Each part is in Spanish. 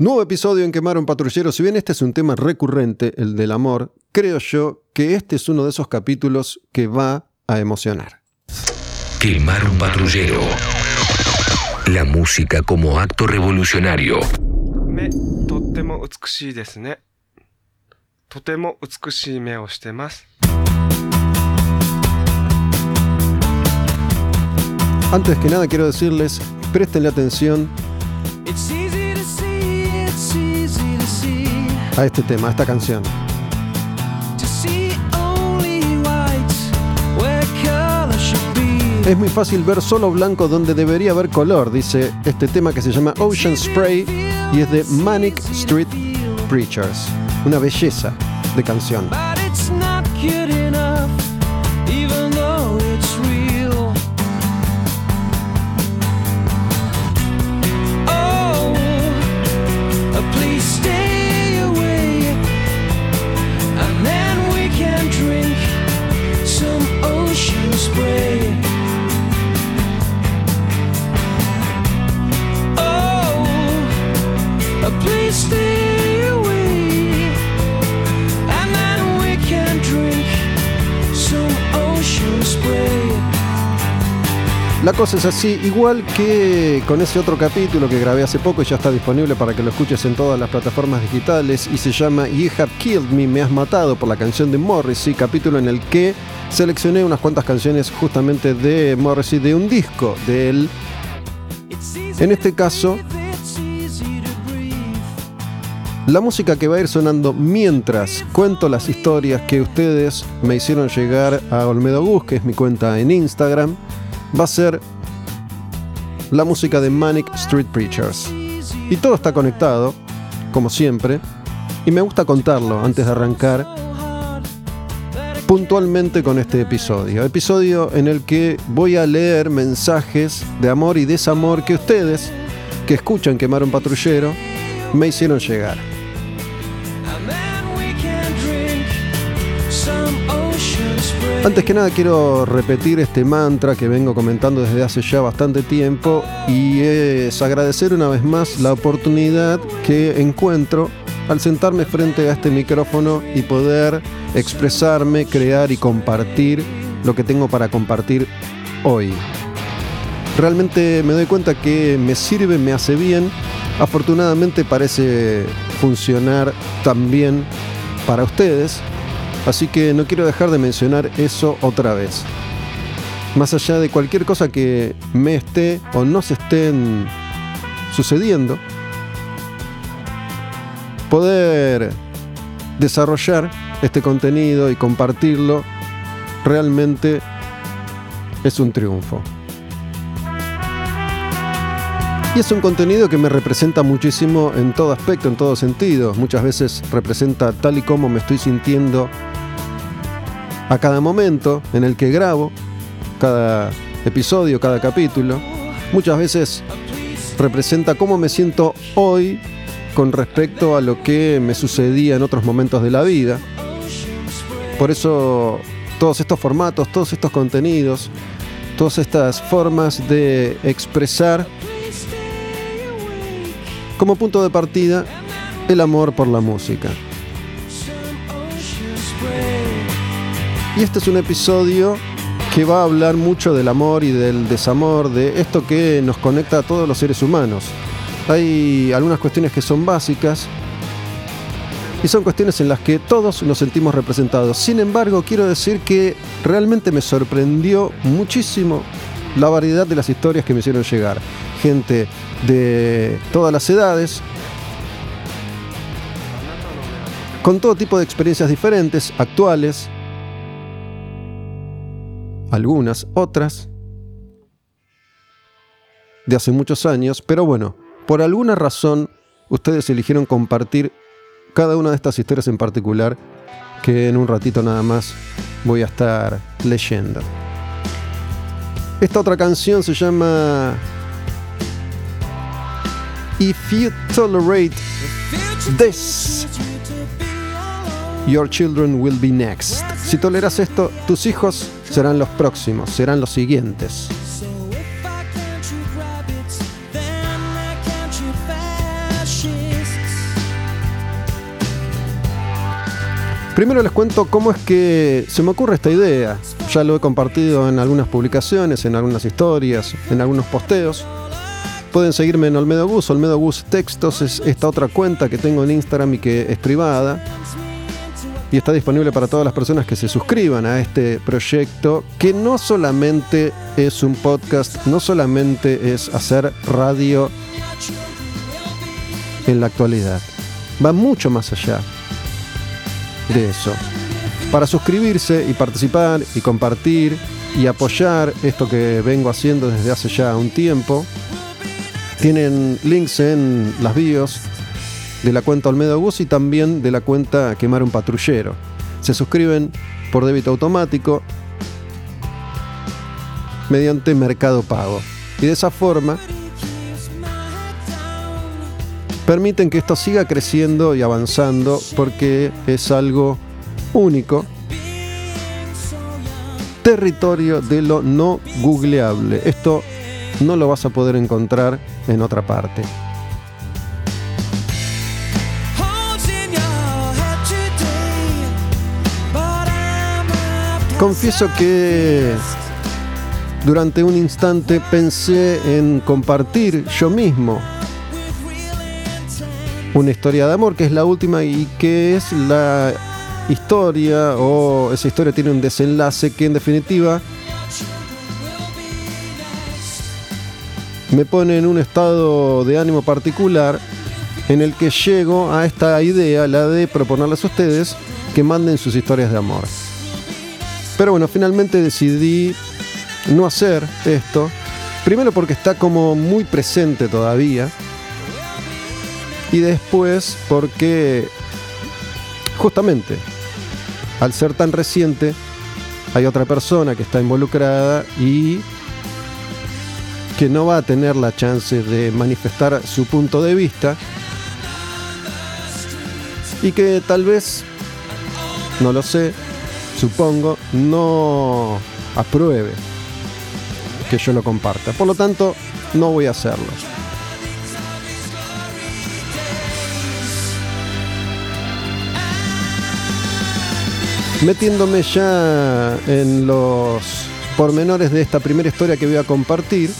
Nuevo episodio en Quemaron Patrulleros. Si bien este es un tema recurrente, el del amor, creo yo que este es uno de esos capítulos que va a emocionar. Quemaron Patrullero. La música como acto revolucionario. Antes que nada quiero decirles, prestenle atención a este tema, a esta canción. Es muy fácil ver solo blanco donde debería haber color, dice este tema que se llama Ocean Spray y es de Manic Street Preachers. Una belleza de canción. La cosa es así, igual que con ese otro capítulo que grabé hace poco y ya está disponible para que lo escuches en todas las plataformas digitales y se llama You Have Killed Me, Me Has Matado por la canción de Morrissey, capítulo en el que seleccioné unas cuantas canciones justamente de Morrissey de un disco de él. En este caso, La música que va a ir sonando mientras cuento las historias que ustedes me hicieron llegar a Olmedo Gus, que es mi cuenta en Instagram, va a ser la música de Manic Street Preachers. Y todo está conectado, como siempre, y me gusta contarlo antes de arrancar puntualmente con este episodio. Episodio en el que voy a leer mensajes de amor y desamor que ustedes, que escuchan Quemar un Patrullero, me hicieron llegar. Antes que nada quiero repetir este mantra que vengo comentando desde hace ya bastante tiempo y es agradecer una vez más la oportunidad que encuentro al sentarme frente a este micrófono y poder expresarme, crear y compartir lo que tengo para compartir hoy. Realmente me doy cuenta que me sirve, me hace bien. Afortunadamente parece funcionar también para ustedes. Así que no quiero dejar de mencionar eso otra vez. Más allá de cualquier cosa que me esté o no se estén sucediendo, poder desarrollar este contenido y compartirlo realmente es un triunfo. Y es un contenido que me representa muchísimo en todo aspecto, en todo sentido. Muchas veces representa tal y como me estoy sintiendo a cada momento en el que grabo, cada episodio, cada capítulo. Muchas veces representa cómo me siento hoy con respecto a lo que me sucedía en otros momentos de la vida. Por eso todos estos formatos, todos estos contenidos, todas estas formas de expresar como punto de partida el amor por la música. Y este es un episodio que va a hablar mucho del amor y del desamor, de esto que nos conecta a todos los seres humanos. Hay algunas cuestiones que son básicas y son cuestiones en las que todos nos sentimos representados. Sin embargo, quiero decir que realmente me sorprendió muchísimo la variedad de las historias que me hicieron llegar. Gente de todas las edades, con todo tipo de experiencias diferentes, actuales, algunas, otras, de hace muchos años, pero bueno, por alguna razón ustedes eligieron compartir cada una de estas historias en particular que en un ratito nada más voy a estar leyendo. Esta otra canción se llama si toleras esto, tus hijos serán los próximos, serán los siguientes. Primero les cuento cómo es que se me ocurre esta idea. Ya lo he compartido en algunas publicaciones, en algunas historias, en algunos posteos. Pueden seguirme en Olmedo Gus, Olmedo Textos es esta otra cuenta que tengo en Instagram y que es privada. Y está disponible para todas las personas que se suscriban a este proyecto, que no solamente es un podcast, no solamente es hacer radio en la actualidad. Va mucho más allá de eso. Para suscribirse y participar y compartir y apoyar esto que vengo haciendo desde hace ya un tiempo, tienen links en las bios de la cuenta Olmedo Gus y también de la cuenta Quemar un Patrullero. Se suscriben por débito automático mediante Mercado Pago. Y de esa forma permiten que esto siga creciendo y avanzando porque es algo único. Territorio de lo no googleable. Esto no lo vas a poder encontrar en otra parte. Confieso que durante un instante pensé en compartir yo mismo una historia de amor, que es la última y que es la historia o esa historia tiene un desenlace que en definitiva me pone en un estado de ánimo particular en el que llego a esta idea, la de proponerles a ustedes que manden sus historias de amor. Pero bueno, finalmente decidí no hacer esto. Primero porque está como muy presente todavía. Y después porque justamente al ser tan reciente hay otra persona que está involucrada y que no va a tener la chance de manifestar su punto de vista y que tal vez, no lo sé, supongo, no apruebe que yo lo comparta. Por lo tanto, no voy a hacerlo. Metiéndome ya en los pormenores de esta primera historia que voy a compartir,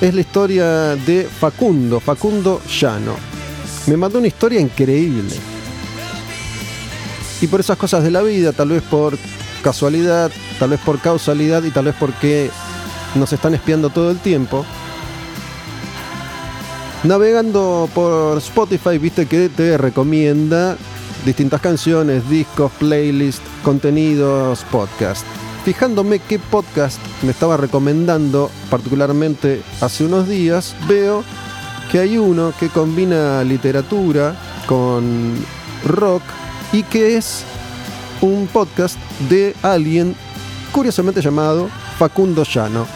es la historia de Facundo, Facundo Llano. Me mandó una historia increíble. Y por esas cosas de la vida, tal vez por casualidad, tal vez por causalidad y tal vez porque nos están espiando todo el tiempo. Navegando por Spotify, viste que te recomienda distintas canciones, discos, playlists, contenidos, podcast. Fijándome qué podcast me estaba recomendando, particularmente hace unos días, veo que hay uno que combina literatura con rock y que es un podcast de alguien curiosamente llamado Facundo Llano.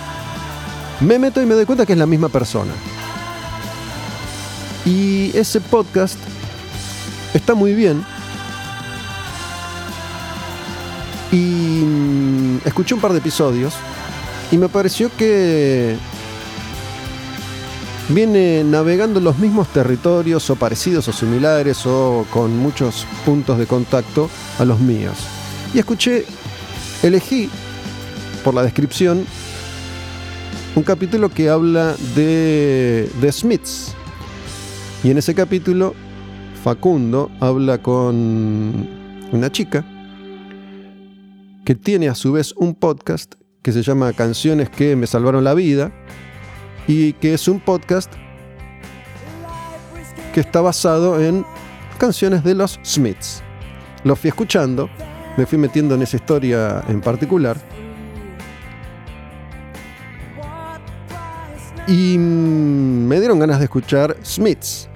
Me meto y me doy cuenta que es la misma persona. Y ese podcast está muy bien. Y mm, escuché un par de episodios y me pareció que viene navegando los mismos territorios o parecidos o similares o con muchos puntos de contacto a los míos. Y escuché, elegí por la descripción un capítulo que habla de The Smiths. Y en ese capítulo Facundo habla con una chica que tiene a su vez un podcast que se llama Canciones que me salvaron la vida y que es un podcast que está basado en canciones de los Smiths. Lo fui escuchando, me fui metiendo en esa historia en particular y me dieron ganas de escuchar Smiths.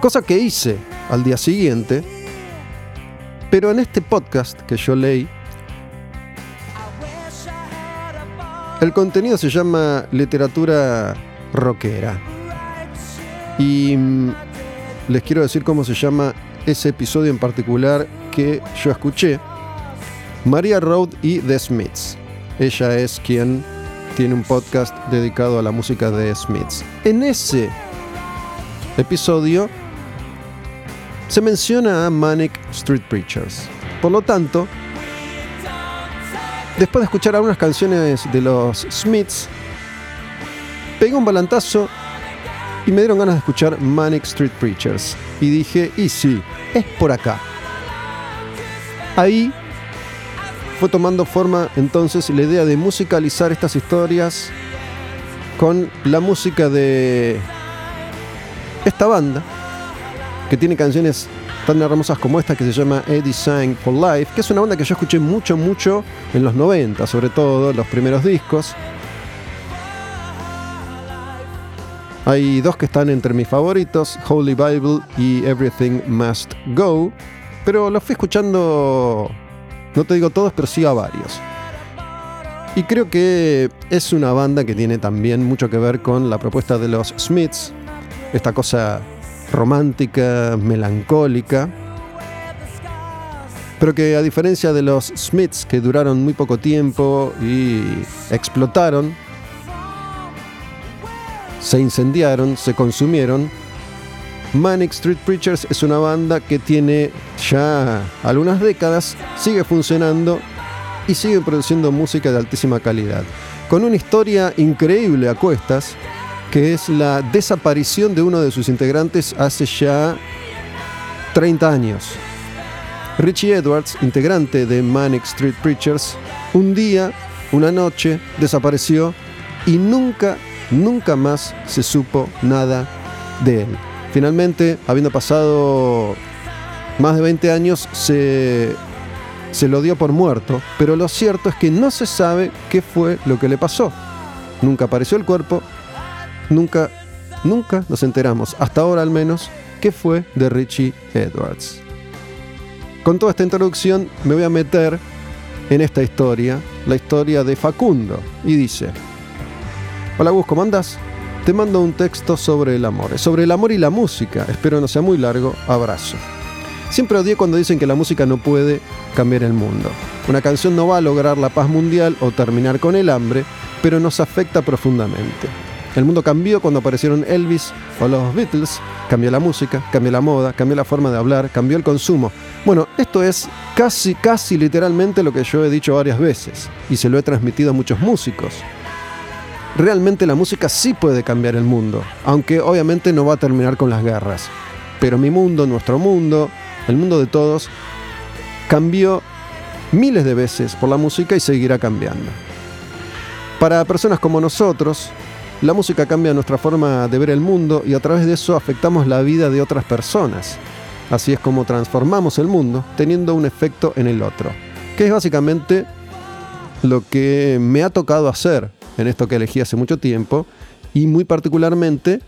Cosa que hice al día siguiente, pero en este podcast que yo leí, el contenido se llama literatura rockera. Y mm, les quiero decir cómo se llama ese episodio en particular que yo escuché. María Road y The Smiths. Ella es quien tiene un podcast dedicado a la música de Smiths. En ese episodio se menciona a Manic Street Preachers. Por lo tanto, después de escuchar algunas canciones de los Smiths, pegué un balantazo y me dieron ganas de escuchar Manic Street Preachers. Y dije, y sí, es por acá. Ahí fue tomando forma entonces la idea de musicalizar estas historias con la música de esta banda, que tiene canciones tan hermosas como esta que se llama A Design for Life, que es una banda que yo escuché mucho, mucho en los 90, sobre todo los primeros discos. Hay dos que están entre mis favoritos, Holy Bible y Everything Must Go, pero los fui escuchando, no te digo todos, pero sí a varios. Y creo que es una banda que tiene también mucho que ver con la propuesta de los Smiths, esta cosa romántica, melancólica, pero que a diferencia de los Smiths que duraron muy poco tiempo y explotaron, se incendiaron, se consumieron, Manic Street Preachers es una banda que tiene ya algunas décadas, sigue funcionando y sigue produciendo música de altísima calidad, con una historia increíble a cuestas, que es la desaparición de uno de sus integrantes hace ya 30 años. Richie Edwards, integrante de Manic Street Preachers, un día, una noche, desapareció y nunca, nunca más se supo nada de él. Finalmente, habiendo pasado más de 20 años, se, se lo dio por muerto, pero lo cierto es que no se sabe qué fue lo que le pasó. Nunca apareció el cuerpo, nunca, nunca nos enteramos, hasta ahora al menos, qué fue de Richie Edwards. Con toda esta introducción me voy a meter en esta historia, la historia de Facundo, y dice, Hola Gus, ¿cómo andás? Te mando un texto sobre el amor, sobre el amor y la música, espero no sea muy largo, abrazo. Siempre odié cuando dicen que la música no puede cambiar el mundo. Una canción no va a lograr la paz mundial o terminar con el hambre, pero nos afecta profundamente. El mundo cambió cuando aparecieron Elvis o los Beatles, cambió la música, cambió la moda, cambió la forma de hablar, cambió el consumo. Bueno, esto es casi, casi literalmente lo que yo he dicho varias veces y se lo he transmitido a muchos músicos. Realmente la música sí puede cambiar el mundo, aunque obviamente no va a terminar con las guerras. Pero mi mundo, nuestro mundo, el mundo de todos, cambió miles de veces por la música y seguirá cambiando. Para personas como nosotros, la música cambia nuestra forma de ver el mundo y a través de eso afectamos la vida de otras personas. Así es como transformamos el mundo teniendo un efecto en el otro, que es básicamente lo que me ha tocado hacer en esto que elegí hace mucho tiempo y muy particularmente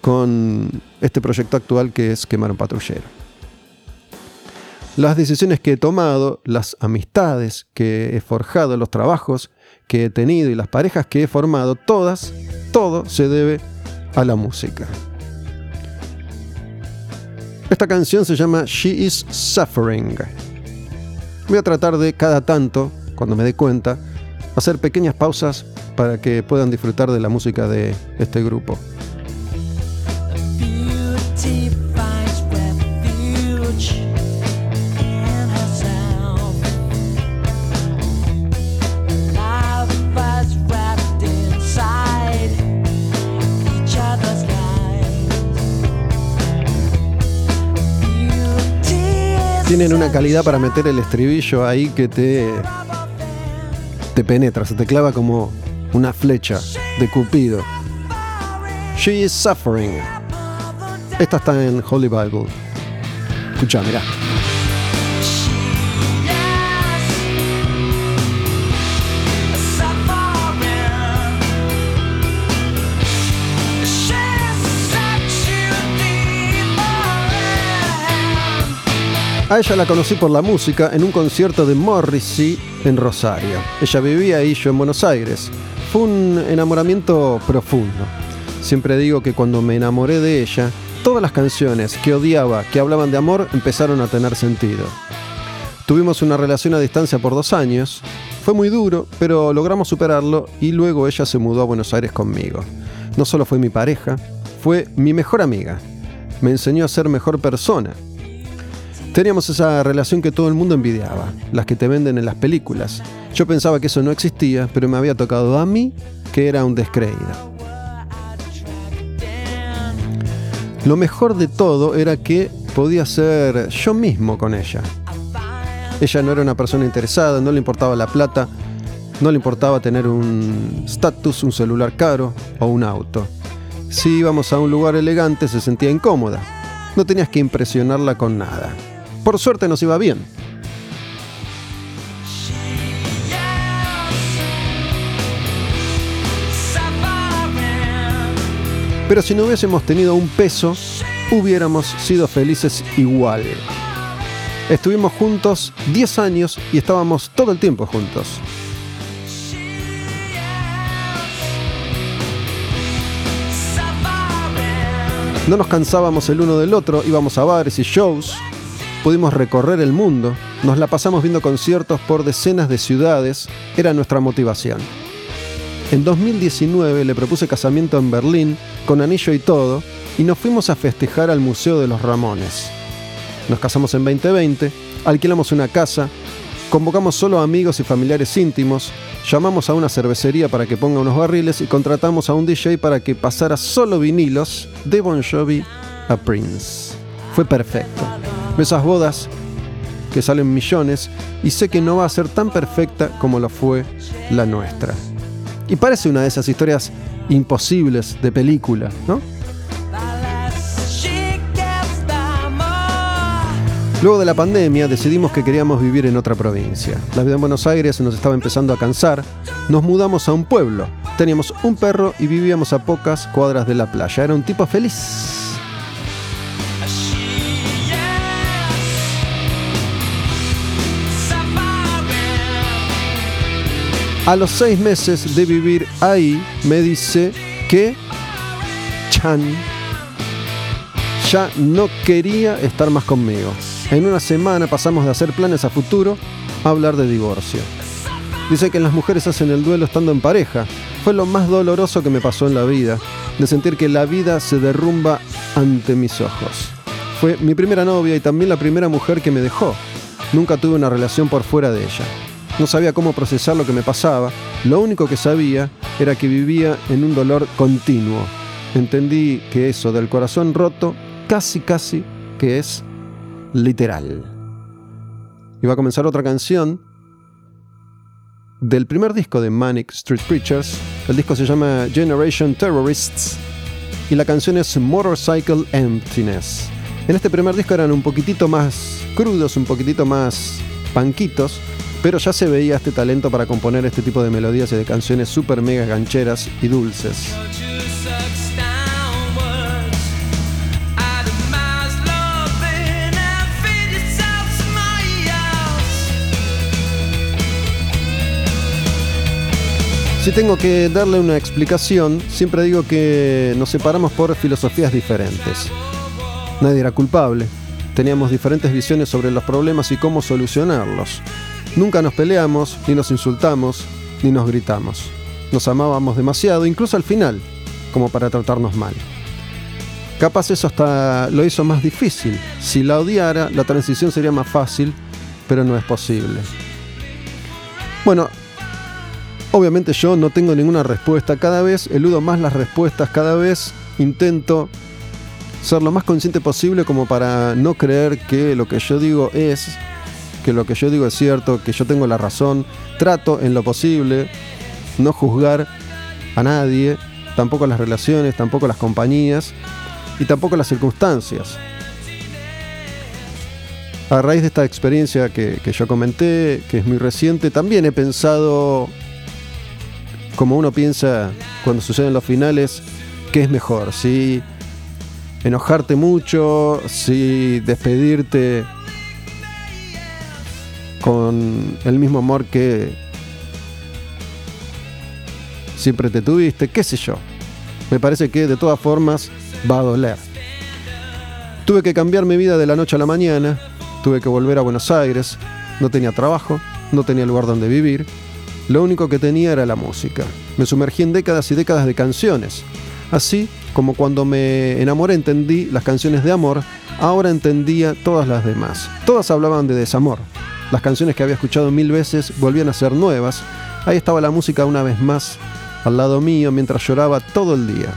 con este proyecto actual que es Quemar un patrullero. Las decisiones que he tomado, las amistades que he forjado, los trabajos que he tenido y las parejas que he formado, todas, todo se debe a la música. Esta canción se llama She is Suffering. Voy a tratar de cada tanto, cuando me dé cuenta, hacer pequeñas pausas para que puedan disfrutar de la música de este grupo. Tienen una calidad para meter el estribillo ahí que te, te penetra, se te clava como una flecha de Cupido. She is suffering. Esta está en Holy Bible. Escucha, mirá. A ella la conocí por la música en un concierto de Morrissey en Rosario. Ella vivía ahí, yo en Buenos Aires. Fue un enamoramiento profundo. Siempre digo que cuando me enamoré de ella, todas las canciones que odiaba, que hablaban de amor, empezaron a tener sentido. Tuvimos una relación a distancia por dos años. Fue muy duro, pero logramos superarlo y luego ella se mudó a Buenos Aires conmigo. No solo fue mi pareja, fue mi mejor amiga. me enseñó a ser mejor persona. Teníamos esa relación que todo el mundo envidiaba, las que te venden en las películas. Yo pensaba que eso no existía, pero me había tocado a mí, que era un descreído. Lo mejor de todo era que podía ser yo mismo con ella. Ella no era una persona interesada, no le importaba la plata, no le importaba tener un status, un celular caro o un auto. Si íbamos a un lugar elegante se sentía incómoda. No tenías que impresionarla con nada. Por suerte nos iba bien. Pero si no hubiésemos tenido un peso, hubiéramos sido felices igual. Estuvimos juntos 10 años y estábamos todo el tiempo juntos. No nos cansábamos el uno del otro, íbamos a bares y shows, pudimos recorrer el mundo, nos la pasamos viendo conciertos por decenas de ciudades, era nuestra motivación. En 2019 le propuse casamiento en Berlín, con anillo y todo, y nos fuimos a festejar al Museo de los Ramones. Nos casamos en 2020, alquilamos una casa, convocamos solo amigos y familiares íntimos, llamamos a una cervecería para que ponga unos barriles y contratamos a un DJ para que pasara solo vinilos de Bon Jovi a Prince. Fue perfecto. Esas bodas que salen millones y sé que no va a ser tan perfecta como lo fue la nuestra. Y parece una de esas historias imposibles de película, ¿no? Luego de la pandemia decidimos que queríamos vivir en otra provincia. La vida en Buenos Aires nos estaba empezando a cansar. Nos mudamos a un pueblo. Teníamos un perro y vivíamos a pocas cuadras de la playa. Era un tipo feliz. A los seis meses de vivir ahí, me dice que Chan ya no quería estar más conmigo. En una semana pasamos de hacer planes a futuro a hablar de divorcio. Dice que las mujeres hacen el duelo estando en pareja. Fue lo más doloroso que me pasó en la vida, de sentir que la vida se derrumba ante mis ojos. Fue mi primera novia y también la primera mujer que me dejó. Nunca tuve una relación por fuera de ella. No sabía cómo procesar lo que me pasaba. Lo único que sabía era que vivía en un dolor continuo. Entendí que eso del corazón roto casi casi que es literal. Iba a comenzar otra canción del primer disco de Manic Street Preachers. El disco se llama Generation Terrorists y la canción es Motorcycle Emptiness. En este primer disco eran un poquitito más crudos, un poquitito más panquitos, pero ya se veía este talento para componer este tipo de melodías y de canciones super mega gancheras y dulces. Si tengo que darle una explicación, siempre digo que nos separamos por filosofías diferentes. Nadie era culpable. Teníamos diferentes visiones sobre los problemas y cómo solucionarlos. Nunca nos peleamos, ni nos insultamos, ni nos gritamos. Nos amábamos demasiado, incluso al final, como para tratarnos mal. Capaz eso hasta lo hizo más difícil. Si la odiara, la transición sería más fácil, pero no es posible. Bueno, obviamente yo no tengo ninguna respuesta. Cada vez eludo más las respuestas, cada vez intento ser lo más consciente posible como para no creer que lo que yo digo es, que lo que yo digo es cierto, que yo tengo la razón. Trato en lo posible no juzgar a nadie, tampoco las relaciones, tampoco las compañías y tampoco las circunstancias. A raíz de esta experiencia que, yo comenté, que es muy reciente, también he pensado, como uno piensa cuando suceden los finales, qué es mejor, si enojarte mucho, si despedirte con el mismo amor que siempre te tuviste, qué sé yo. Me parece que de todas formas va a doler. Tuve que cambiar mi vida de la noche a la mañana, tuve que volver a Buenos Aires, no tenía trabajo, no tenía lugar donde vivir, lo único que tenía era la música. Me sumergí en décadas y décadas de canciones. Así como cuando me enamoré entendí las canciones de amor, ahora entendía todas las demás. Todas hablaban de desamor. Las canciones que había escuchado mil veces volvían a ser nuevas. Ahí estaba la música una vez más al lado mío mientras lloraba todo el día.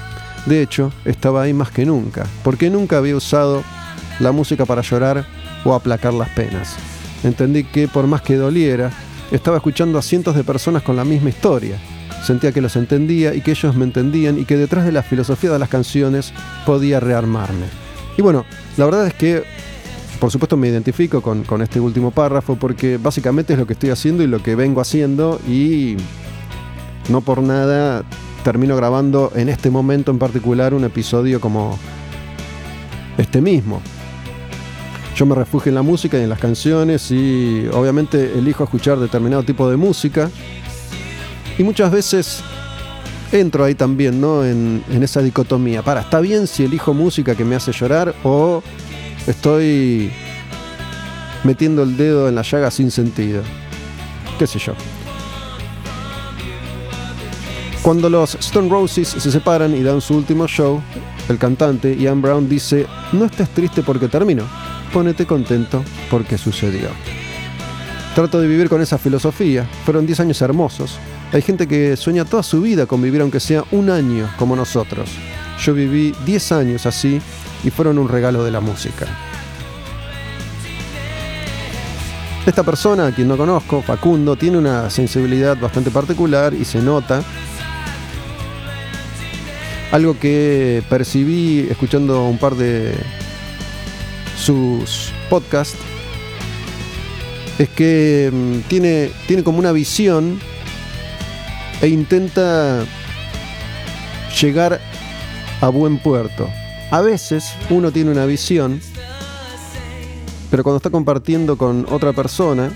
De hecho, estaba ahí más que nunca, porque nunca había usado la música para llorar o aplacar las penas. Entendí que por más que doliera, estaba escuchando a cientos de personas con la misma historia. Sentía que los entendía y que ellos me entendían y que detrás de la filosofía de las canciones podía rearmarme. Y bueno, la verdad es que, por supuesto, me identifico con, este último párrafo porque básicamente es lo que estoy haciendo y lo que vengo haciendo y no por nada termino grabando en este momento en particular un episodio como este mismo. Yo me refugio en la música y en las canciones y obviamente elijo escuchar determinado tipo de música. Y muchas veces entro ahí también, ¿no? En, en esa dicotomía. Para, ¿está bien si elijo música que me hace llorar o estoy metiendo el dedo en la llaga sin sentido? ¿Qué sé yo? Cuando los Stone Roses se separan y dan su último show, el cantante Ian Brown dice, no estés triste porque terminó, ponete contento porque sucedió. Trato de vivir con esa filosofía, fueron 10 años hermosos. Hay gente que sueña toda su vida con vivir aunque sea un año como nosotros. Yo viví 10 años así y fueron un regalo de la música. Esta persona, a quien no conozco, Facundo, tiene una sensibilidad bastante particular y se nota algo que percibí escuchando un par de sus podcasts es que mm, tiene, tiene como una visión e intenta llegar a buen puerto. A veces uno tiene una visión, pero cuando está compartiendo con otra persona,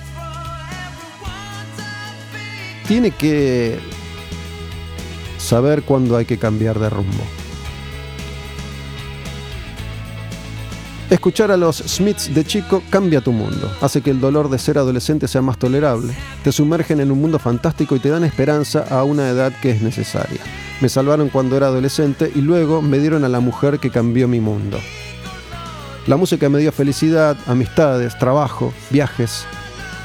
tiene que saber cuándo hay que cambiar de rumbo. Escuchar a los Smiths de chico cambia tu mundo, hace que el dolor de ser adolescente sea más tolerable, te sumergen en un mundo fantástico y te dan esperanza a una edad que es necesaria. Me salvaron cuando era adolescente y luego me dieron a la mujer que cambió mi mundo. La música me dio felicidad, amistades, trabajo, viajes.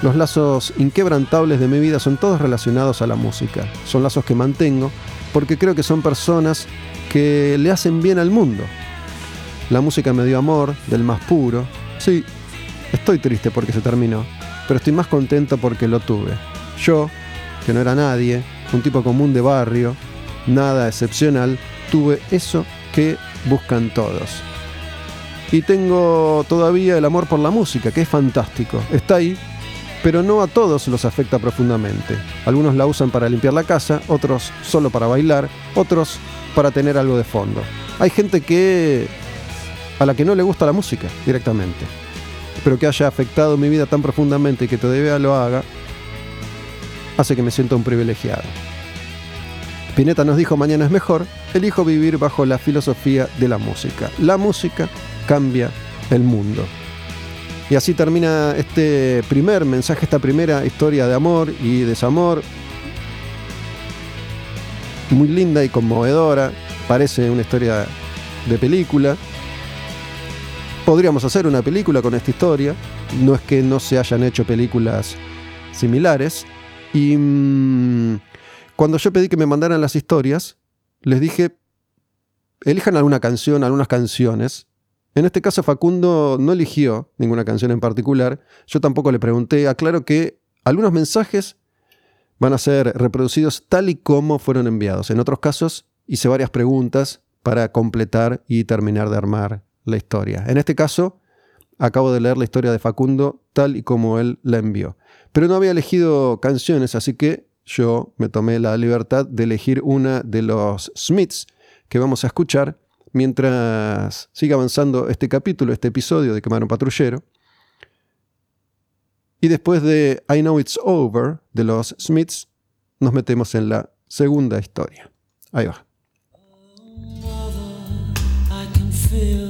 Los lazos inquebrantables de mi vida son todos relacionados a la música. Son lazos que mantengo porque creo que son personas que le hacen bien al mundo. La música me dio amor, del más puro. Sí, estoy triste porque se terminó, pero estoy más contento porque lo tuve. Yo, que no era nadie, un tipo común de barrio, nada excepcional, tuve eso que buscan todos. Y tengo todavía el amor por la música, que es fantástico. Está ahí, pero no a todos los afecta profundamente. Algunos la usan para limpiar la casa, otros solo para bailar, otros para tener algo de fondo. Hay gente que a la que no le gusta la música directamente, pero que haya afectado mi vida tan profundamente y que todavía lo haga, hace que me sienta un privilegiado. Pineta nos dijo mañana es mejor, elijo vivir bajo la filosofía de la música. La música cambia el mundo. Y así termina este primer mensaje, esta primera historia de amor y desamor. Muy linda y conmovedora. Parece una historia de película. Podríamos hacer una película con esta historia. No es que no se hayan hecho películas similares. Y mmm, cuando yo pedí que me mandaran las historias, les dije, elijan alguna canción, algunas canciones en este caso Facundo no eligió ninguna canción en particular, yo tampoco le pregunté, aclaro que algunos mensajes van a ser reproducidos tal y como fueron enviados. En otros casos hice varias preguntas para completar y terminar de armar la historia. En este caso, acabo de leer la historia de Facundo tal y como él la envió. Pero no había elegido canciones, así que yo me tomé la libertad de elegir una de los Smiths que vamos a escuchar mientras siga avanzando este capítulo, este episodio de Quemar un Patrullero. Y después de I Know It's Over de los Smiths, nos metemos en la segunda historia. Ahí va. Feel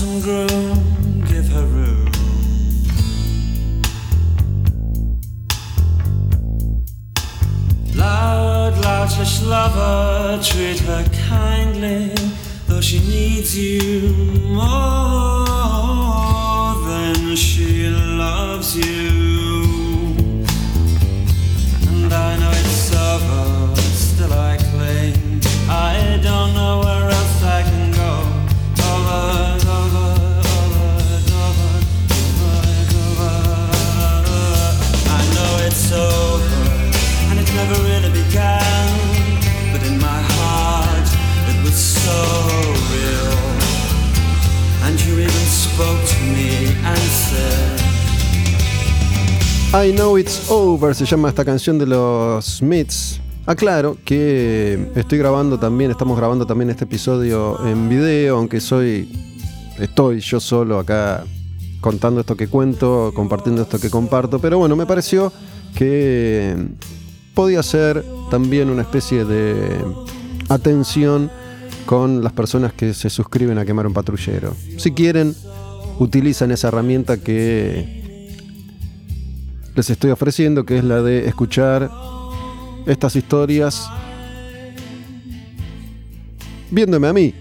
groom give her room. Loud, loutish lover treat her kindly, though she needs you more. I Know It's Over se llama esta canción de los Smiths. Aclaro que estoy grabando también, estamos grabando también este episodio en video, aunque soy, estoy yo solo acá contando esto que cuento, compartiendo esto que comparto, pero bueno, me pareció que podía ser también una especie de atención con las personas que se suscriben a Quemar un Patrullero. Si quieren, utilizan esa herramienta que les estoy ofreciendo, que es la de escuchar estas historias viéndome a mí,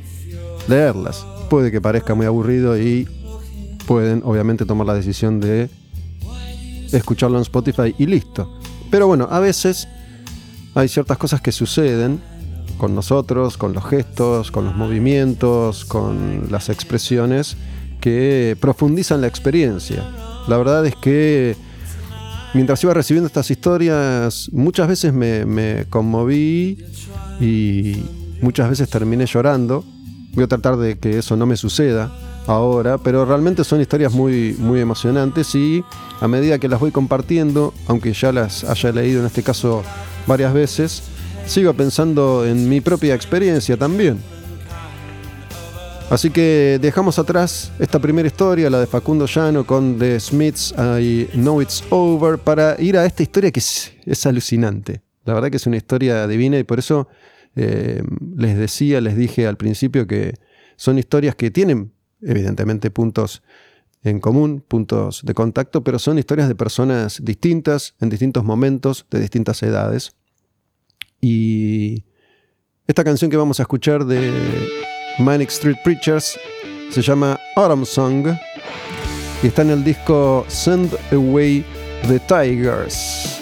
leerlas. Puede que parezca muy aburrido y pueden obviamente tomar la decisión de escucharlo en Spotify y listo. Pero bueno, a veces hay ciertas cosas que suceden con nosotros, con los gestos, con los movimientos, con las expresiones que profundizan la experiencia. La verdad es que mientras iba recibiendo estas historias, muchas veces me, conmoví y muchas veces terminé llorando. Voy a tratar de que eso no me suceda ahora, pero realmente son historias muy, muy emocionantes y a medida que las voy compartiendo, aunque ya las haya leído en este caso varias veces, sigo pensando en mi propia experiencia también. Así que dejamos atrás esta primera historia, la de Facundo Llano con The Smiths, I Know It's Over, para ir a esta historia que es, alucinante. La verdad que es una historia divina y por eso eh, les decía, les dije al principio que son historias que tienen evidentemente puntos en común, puntos de contacto, pero son historias de personas distintas, en distintos momentos, de distintas edades. Y esta canción que vamos a escuchar de Manic Street Preachers se llama Autumn Song y está en el disco Send Away the Tigers.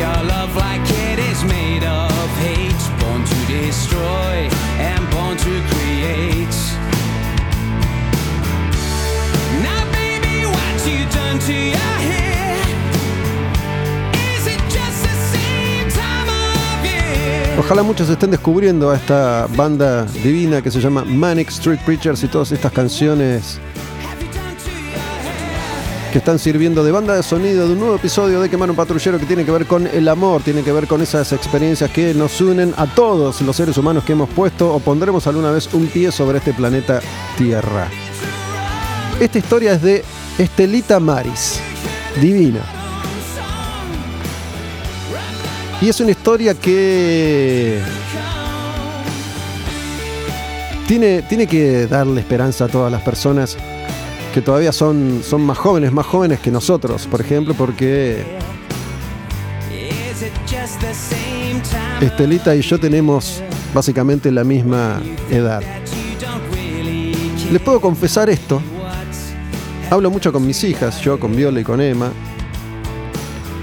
Your love like it is made of hate. Born to destroy and born to create. Ojalá muchos estén descubriendo a esta banda divina que se llama Manic Street Preachers y todas estas canciones que están sirviendo de banda de sonido de un nuevo episodio de Quemar un Patrullero que tiene que ver con el amor, tiene que ver con esas experiencias que nos unen a todos los seres humanos que hemos puesto o pondremos alguna vez un pie sobre este planeta Tierra. Esta historia es de Estelita Maris, divina. Y es una historia que tiene, tiene que darle esperanza a todas las personas que todavía son, son más jóvenes, más jóvenes que nosotros, por ejemplo, porque Estelita y yo tenemos básicamente la misma edad. Les puedo confesar esto, hablo mucho con mis hijas, yo con Viola y con Emma,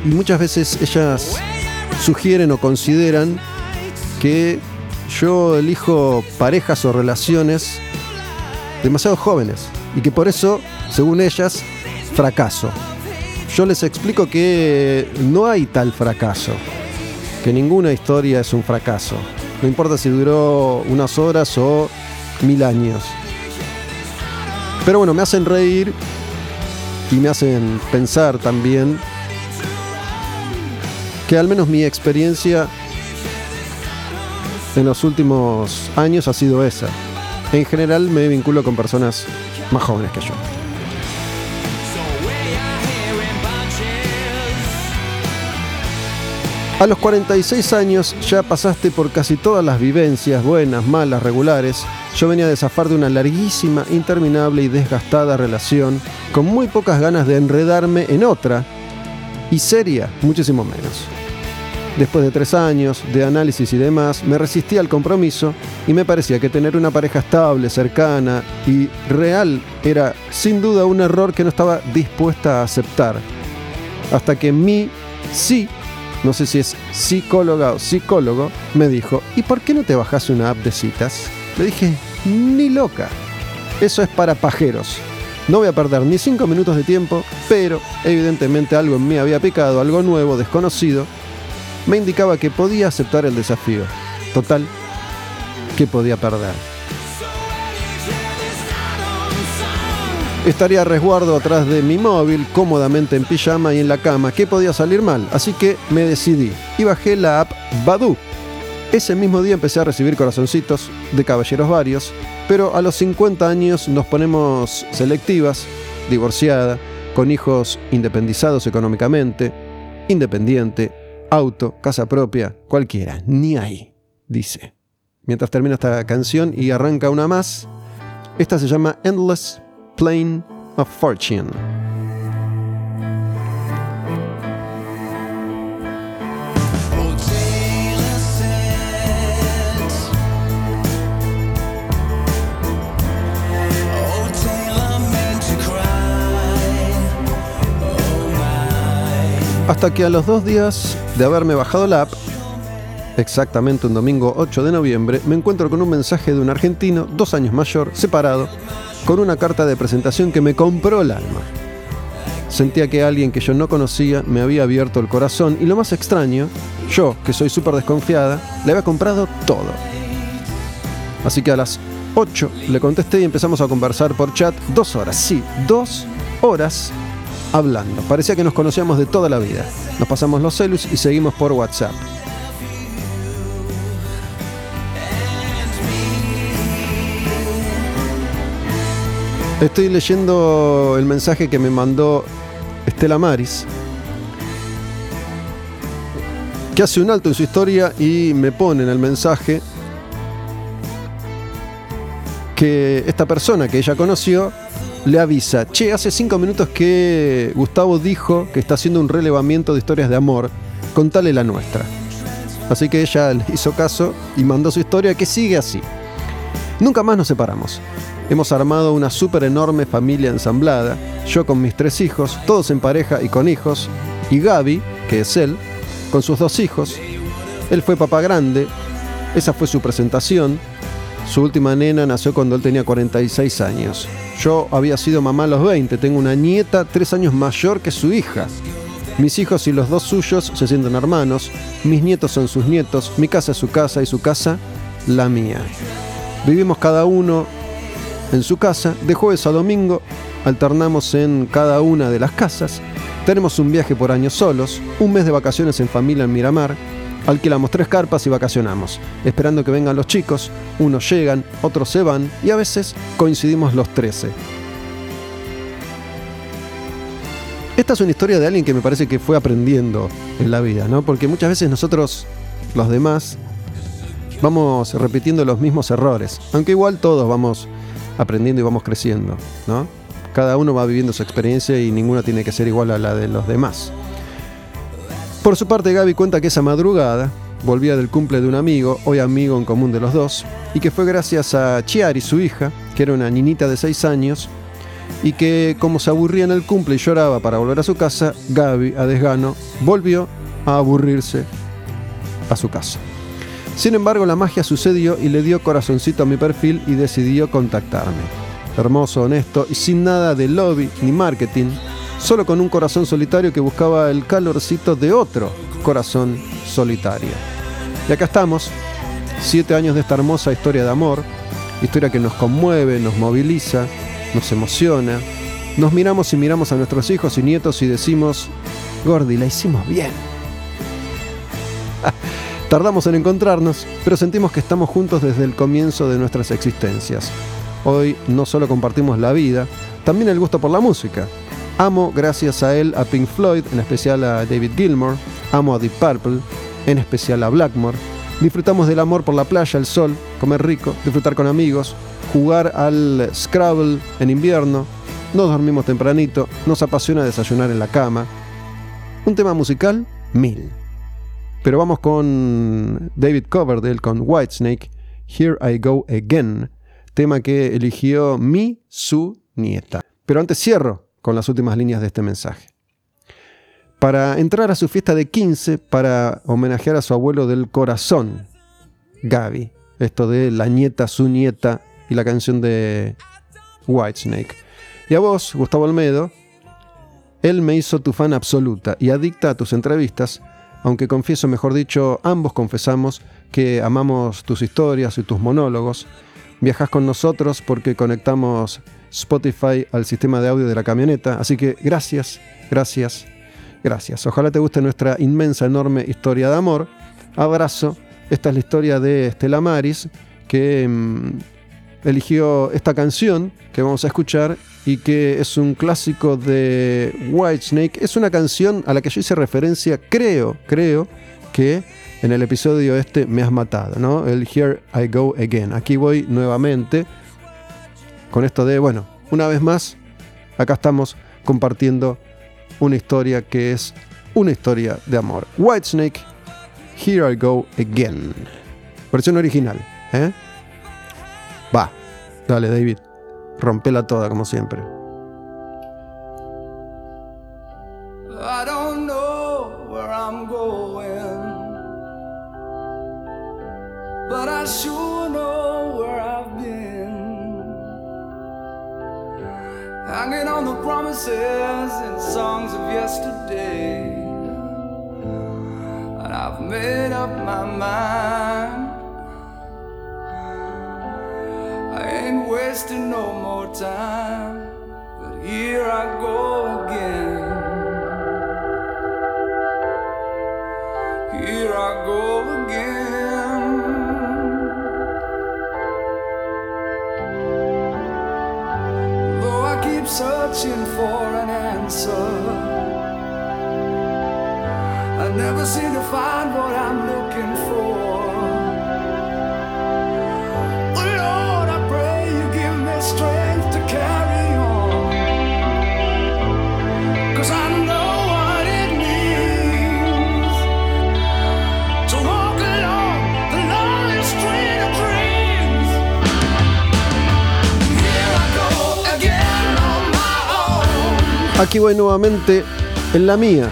y muchas veces ellas sugieren o consideran que yo elijo parejas o relaciones demasiado jóvenes y que por eso, según ellas, fracaso. Yo les explico que no hay tal fracaso, que ninguna historia es un fracaso. No importa si duró unas horas o mil años. Pero bueno, me hacen reír y me hacen pensar también que al menos mi experiencia en los últimos años ha sido esa. En general me vinculo con personas más jóvenes que yo. A los 46 años ya pasaste por casi todas las vivencias, buenas, malas, regulares. Yo venía de zafar de una larguísima, interminable y desgastada relación, con muy pocas ganas de enredarme en otra, y seria, muchísimo menos. Después de tres años de análisis y demás, me resistí al compromiso y me parecía que tener una pareja estable, cercana y real era sin duda un error que no estaba dispuesta a aceptar. Hasta que mi sí, no sé si es psicóloga o psicólogo, me dijo, ¿y por qué no te bajas una app de citas? Le dije, ni loca. Eso es para pajeros. No voy a perder ni cinco minutos de tiempo, pero evidentemente algo en mí había picado, algo nuevo, desconocido, me indicaba que podía aceptar el desafío. Total, que podía perder. Estaría a resguardo atrás de mi móvil, cómodamente en pijama y en la cama, que podía salir mal, así que me decidí y bajé la app Badu. Ese mismo día empecé a recibir corazoncitos de caballeros varios, pero a los 50 años nos ponemos selectivas, divorciada, con hijos independizados económicamente, independiente, auto, casa propia, cualquiera, ni ahí, dice. Mientras termina esta canción y arranca una más, esta se llama Endless Plane of Fortune. Hasta que a los dos días de haberme bajado la app, exactamente un domingo 8 de noviembre, me encuentro con un mensaje de un argentino, dos años mayor, separado, con una carta de presentación que me compró el alma. Sentía que alguien que yo no conocía me había abierto el corazón y lo más extraño, yo, que soy súper desconfiada, le había comprado todo. Así que a las 8 le contesté y empezamos a conversar por chat dos horas, sí, dos horas hablando. Parecía que nos conocíamos de toda la vida. Nos pasamos los celus y seguimos por WhatsApp. Estoy leyendo el mensaje que me mandó Estela Maris, que hace un alto en su historia y me pone en el mensaje que esta persona que ella conoció le avisa, che, hace cinco minutos que Gustavo dijo que está haciendo un relevamiento de historias de amor, contale la nuestra. Así que ella le hizo caso y mandó su historia que sigue así. Nunca más nos separamos. Hemos armado una súper enorme familia ensamblada, yo con mis tres hijos, todos en pareja y con hijos, y Gaby, que es él, con sus dos hijos. Él fue papá grande, esa fue su presentación. Su última nena nació cuando él tenía 46 años. Yo había sido mamá a los 20, tengo una nieta tres años mayor que su hija. Mis hijos y los dos suyos se sienten hermanos, mis nietos son sus nietos, mi casa es su casa y su casa la mía. Vivimos cada uno en su casa, de jueves a domingo, alternamos en cada una de las casas, tenemos un viaje por año solos, un mes de vacaciones en familia en Miramar, alquilamos tres carpas y vacacionamos, esperando que vengan los chicos, unos llegan, otros se van y a veces coincidimos los 13. Esta es una historia de alguien que me parece que fue aprendiendo en la vida, ¿no? Porque muchas veces nosotros, los demás, vamos repitiendo los mismos errores, aunque igual todos vamos aprendiendo y vamos creciendo, ¿no? Cada uno va viviendo su experiencia y ninguna tiene que ser igual a la de los demás. Por su parte, Gaby cuenta que esa madrugada volvía del cumple de un amigo, hoy amigo en común de los dos, y que fue gracias a Chiari, su hija, que era una niñita de 6 años, y que como se aburría en el cumple y lloraba para volver a su casa, Gaby, a desgano, volvió a aburrirse a su casa. Sin embargo, la magia sucedió y le dio corazoncito a mi perfil y decidió contactarme. Hermoso, honesto y sin nada de lobby ni marketing, solo con un corazón solitario que buscaba el calorcito de otro corazón solitario. Y acá estamos, siete años de esta hermosa historia de amor, historia que nos conmueve, nos moviliza, nos emociona. Nos miramos y miramos a nuestros hijos y nietos y decimos, Gordi, la hicimos bien. Tardamos en encontrarnos, pero sentimos que estamos juntos desde el comienzo de nuestras existencias. Hoy no solo compartimos la vida, también el gusto por la música. Amo, gracias a él, a Pink Floyd, en especial a David Gilmour. Amo a Deep Purple. en especial a Blackmore. Disfrutamos del amor por la playa, el sol, comer rico, disfrutar con amigos, jugar al Scrabble en invierno, nos dormimos tempranito, nos apasiona desayunar en la cama. Un tema musical, mil. Pero vamos con David Coverdale con Whitesnake, Here I Go Again, tema que eligió mi, su nieta. Pero antes cierro con las últimas líneas de este mensaje. Para entrar a su fiesta de 15, para homenajear a su abuelo del corazón, Gaby. Esto de la nieta, su nieta y la canción de Whitesnake. Y a vos, Gustavo Almedo, él me hizo tu fan absoluta y adicta a tus entrevistas, aunque confieso, mejor dicho, ambos confesamos que amamos tus historias y tus monólogos. Viajas con nosotros porque conectamos Spotify al sistema de audio de la camioneta, así que gracias, gracias, gracias. Ojalá te guste nuestra inmensa, enorme historia de amor. Abrazo. Esta es la historia de Estela Maris, que mm, eligió esta canción que vamos a escuchar y que es un clásico de Whitesnake. Es una canción a la que yo hice referencia, creo, creo que en el episodio este me has matado, ¿no? El Here I Go Again. Aquí voy nuevamente con esto de, bueno, una vez más, acá estamos compartiendo una historia que es una historia de amor. Whitesnake, Here I Go Again. Versión original, ¿eh? Va, dale David, rompela toda como siempre. I don't know where I'm going, but I sure Hanging on the promises and songs of yesterday, and I've made up my mind. I ain't wasting no more time, but here I go again. Here I go again. Searching for an answer, I never seem to find what I'm looking for. Aquí voy nuevamente en la mía.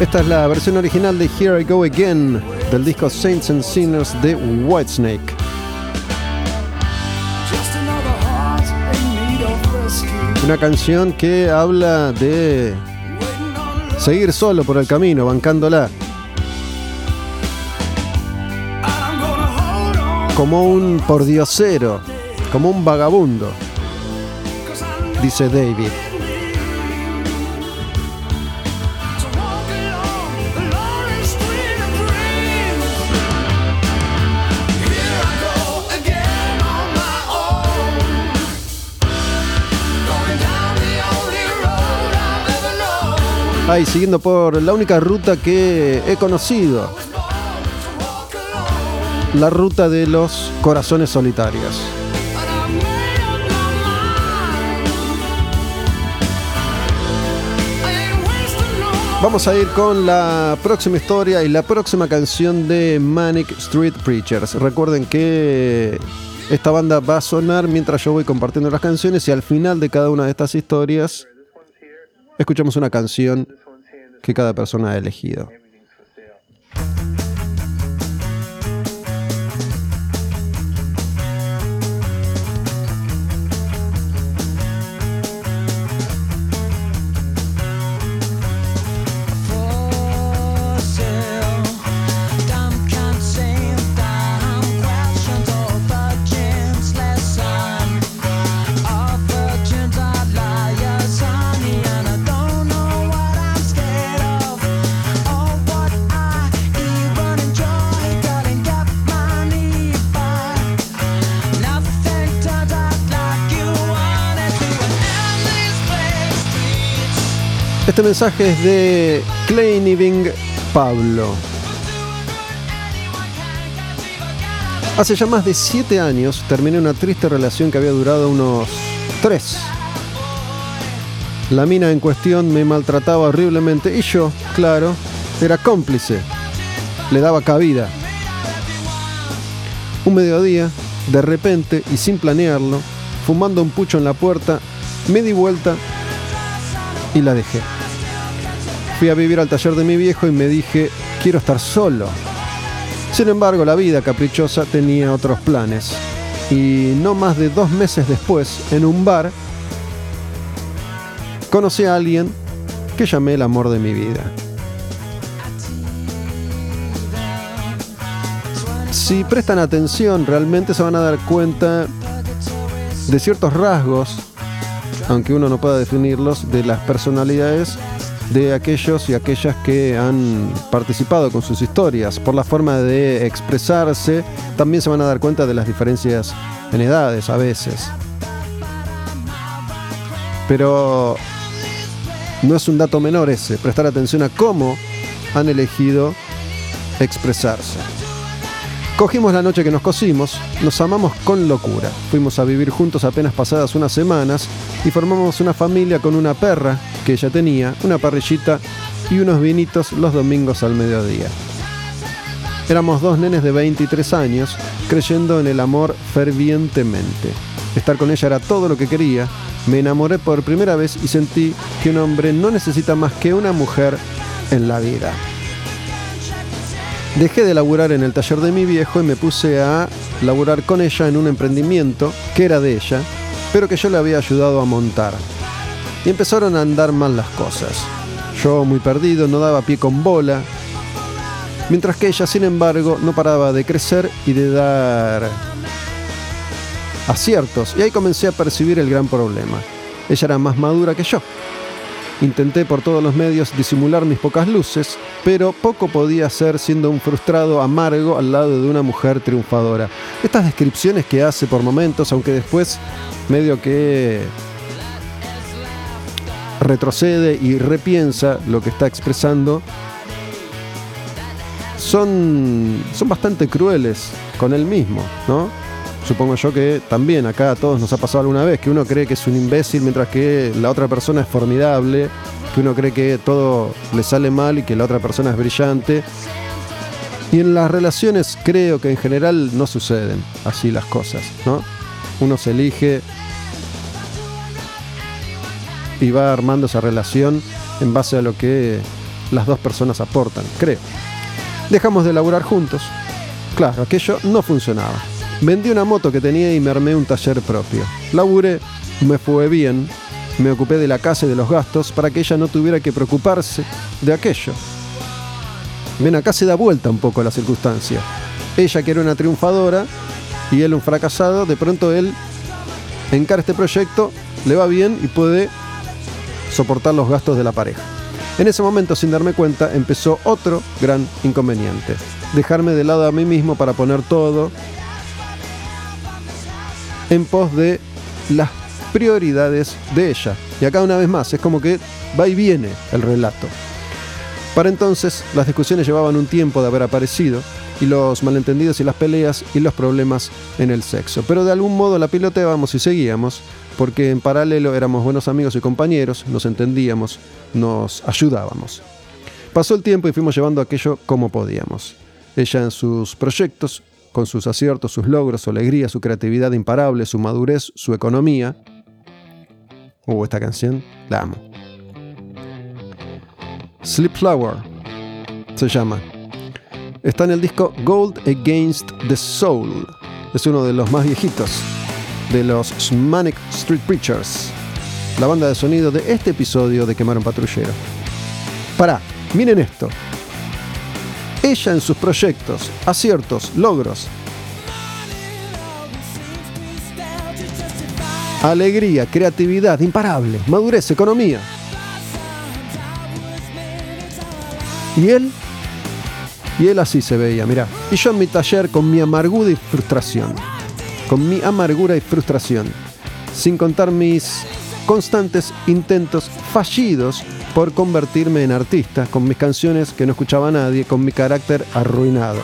Esta es la versión original de Here I Go Again del disco Saints and Sinners de Whitesnake. Una canción que habla de seguir solo por el camino, bancándola, como un pordiosero, como un vagabundo, dice David. Ay, siguiendo por la única ruta que he conocido, la ruta de los corazones solitarios. Vamos a ir con la próxima historia y la próxima canción de Manic Street Preachers. Recuerden que esta banda va a sonar mientras yo voy compartiendo las canciones y al final de cada una de estas historias escuchamos una canción que cada persona ha elegido. Este mensaje es de Kleiniving Pablo. Hace ya más de siete años terminé una triste relación que había durado unos tres. La mina en cuestión me maltrataba horriblemente y yo, claro, era cómplice. Le daba cabida. Un mediodía, de repente y sin planearlo, fumando un pucho en la puerta, me di vuelta y la dejé. Fui a vivir al taller de mi viejo y me dije, quiero estar solo. Sin embargo, la vida caprichosa tenía otros planes. Y no más de dos meses después, en un bar, conocí a alguien que llamé el amor de mi vida. Si prestan atención, realmente se van a dar cuenta de ciertos rasgos, aunque uno no pueda definirlos, de las personalidades de aquellos y aquellas que han participado con sus historias. Por la forma de expresarse, también se van a dar cuenta de las diferencias en edades a veces. Pero no es un dato menor ese, prestar atención a cómo han elegido expresarse. Cogimos la noche que nos cosimos, nos amamos con locura. Fuimos a vivir juntos apenas pasadas unas semanas y formamos una familia con una perra que ella tenía, una parrillita y unos vinitos los domingos al mediodía. Éramos dos nenes de 23 años, creyendo en el amor fervientemente. Estar con ella era todo lo que quería. Me enamoré por primera vez y sentí que un hombre no necesita más que una mujer en la vida. Dejé de laburar en el taller de mi viejo y me puse a laburar con ella en un emprendimiento que era de ella, pero que yo le había ayudado a montar. Y empezaron a andar mal las cosas. Yo, muy perdido, no daba pie con bola, mientras que ella, sin embargo, no paraba de crecer y de dar aciertos. Y ahí comencé a percibir el gran problema. Ella era más madura que yo. Intenté por todos los medios disimular mis pocas luces, pero poco podía hacer siendo un frustrado amargo al lado de una mujer triunfadora. Estas descripciones que hace por momentos, aunque después medio que retrocede y repiensa lo que está expresando, son, son bastante crueles con él mismo, ¿no? Supongo yo que también acá a todos nos ha pasado alguna vez que uno cree que es un imbécil mientras que la otra persona es formidable, que uno cree que todo le sale mal y que la otra persona es brillante. Y en las relaciones creo que en general no suceden así las cosas, ¿no? Uno se elige y va armando esa relación en base a lo que las dos personas aportan, creo. Dejamos de laburar juntos. Claro, aquello no funcionaba. Vendí una moto que tenía y me armé un taller propio. Laburé, me fue bien, me ocupé de la casa y de los gastos para que ella no tuviera que preocuparse de aquello. Ven, acá se da vuelta un poco la circunstancia. Ella que era una triunfadora y él un fracasado, de pronto él encara este proyecto, le va bien y puede soportar los gastos de la pareja. En ese momento, sin darme cuenta, empezó otro gran inconveniente. Dejarme de lado a mí mismo para poner todo en pos de las prioridades de ella. Y acá una vez más, es como que va y viene el relato. Para entonces, las discusiones llevaban un tiempo de haber aparecido, y los malentendidos y las peleas y los problemas en el sexo. Pero de algún modo la piloteábamos y seguíamos, porque en paralelo éramos buenos amigos y compañeros, nos entendíamos, nos ayudábamos. Pasó el tiempo y fuimos llevando aquello como podíamos. Ella en sus proyectos, con sus aciertos, sus logros, su alegría, su creatividad imparable, su madurez, su economía. Uh, esta canción la amo. Sleep Flower se llama. Está en el disco Gold Against the Soul. Es uno de los más viejitos de los Manic Street Preachers, la banda de sonido de este episodio de Quemar un Patrullero. Pará, miren esto. Ella en sus proyectos, aciertos, logros. Alegría, creatividad, imparable, madurez, economía. Y él, y él así se veía, mirá. Y yo en mi taller con mi amargura y frustración. Con mi amargura y frustración. Sin contar mis constantes intentos fallidos por convertirme en artista, con mis canciones que no escuchaba nadie, con mi carácter arruinado.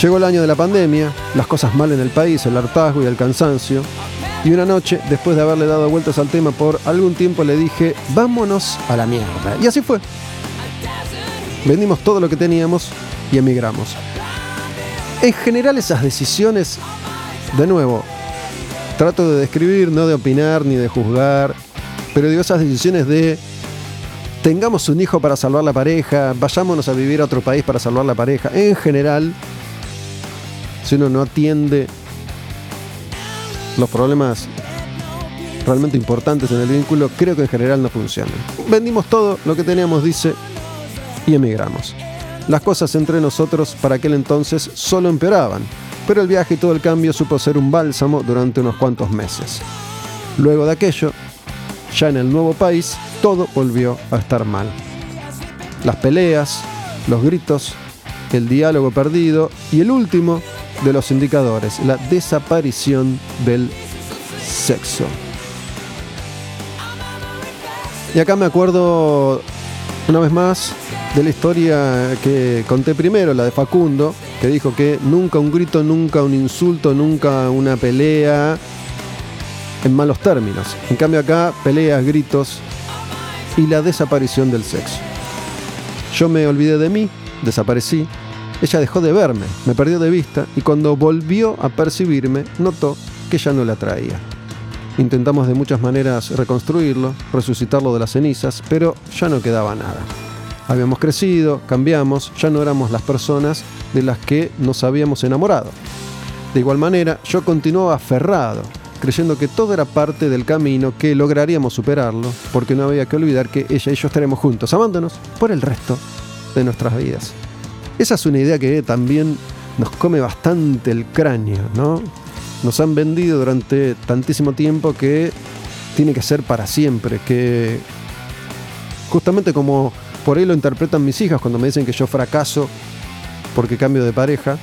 Llegó el año de la pandemia, las cosas mal en el país, el hartazgo y el cansancio. Y una noche, después de haberle dado vueltas al tema por algún tiempo, le dije, vámonos a la mierda. Y así fue. Vendimos todo lo que teníamos y emigramos. En general esas decisiones, de nuevo, trato de describir, no de opinar ni de juzgar, pero digo esas decisiones de tengamos un hijo para salvar la pareja, vayámonos a vivir a otro país para salvar la pareja. En general, si uno no atiende los problemas realmente importantes en el vínculo, creo que en general no funcionan. Vendimos todo lo que teníamos, dice, y emigramos. Las cosas entre nosotros para aquel entonces solo empeoraban, pero el viaje y todo el cambio supo ser un bálsamo durante unos cuantos meses. Luego de aquello, ya en el nuevo país, todo volvió a estar mal. Las peleas, los gritos, el diálogo perdido y el último de los indicadores, la desaparición del sexo. Y acá me acuerdo una vez más de la historia que conté primero, la de Facundo, que dijo que nunca un grito, nunca un insulto, nunca una pelea en malos términos. En cambio acá, peleas, gritos y la desaparición del sexo. Yo me olvidé de mí, desaparecí, ella dejó de verme, me perdió de vista y cuando volvió a percibirme, notó que ya no la traía. Intentamos de muchas maneras reconstruirlo, resucitarlo de las cenizas, pero ya no quedaba nada. Habíamos crecido, cambiamos, ya no éramos las personas de las que nos habíamos enamorado. De igual manera, yo continuaba aferrado, creyendo que todo era parte del camino, que lograríamos superarlo, porque no había que olvidar que ella y yo estaremos juntos, amándonos por el resto de nuestras vidas. Esa es una idea que también nos come bastante el cráneo, ¿no? Nos han vendido durante tantísimo tiempo que tiene que ser para siempre, que justamente como por ahí lo interpretan mis hijas cuando me dicen que yo fracaso porque cambio de pareja,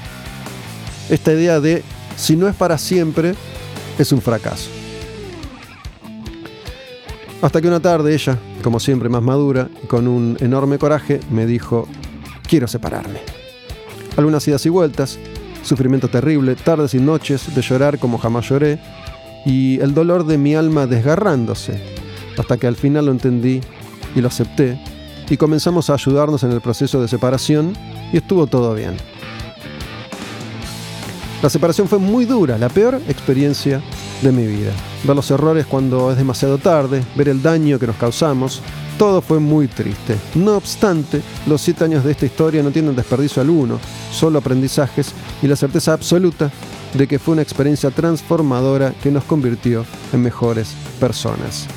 esta idea de si no es para siempre, es un fracaso. Hasta que una tarde ella, como siempre más madura con un enorme coraje, me dijo, quiero separarme. Algunas idas y vueltas, sufrimiento terrible, tardes y noches de llorar como jamás lloré, y el dolor de mi alma desgarrándose, hasta que al final lo entendí y lo acepté, y comenzamos a ayudarnos en el proceso de separación, y estuvo todo bien. La separación fue muy dura, la peor experiencia de mi vida. Ver los errores cuando es demasiado tarde, ver el daño que nos causamos, todo fue muy triste. No obstante, los siete años de esta historia no tienen desperdicio alguno, solo aprendizajes y la certeza absoluta de que fue una experiencia transformadora que nos convirtió en mejores personas.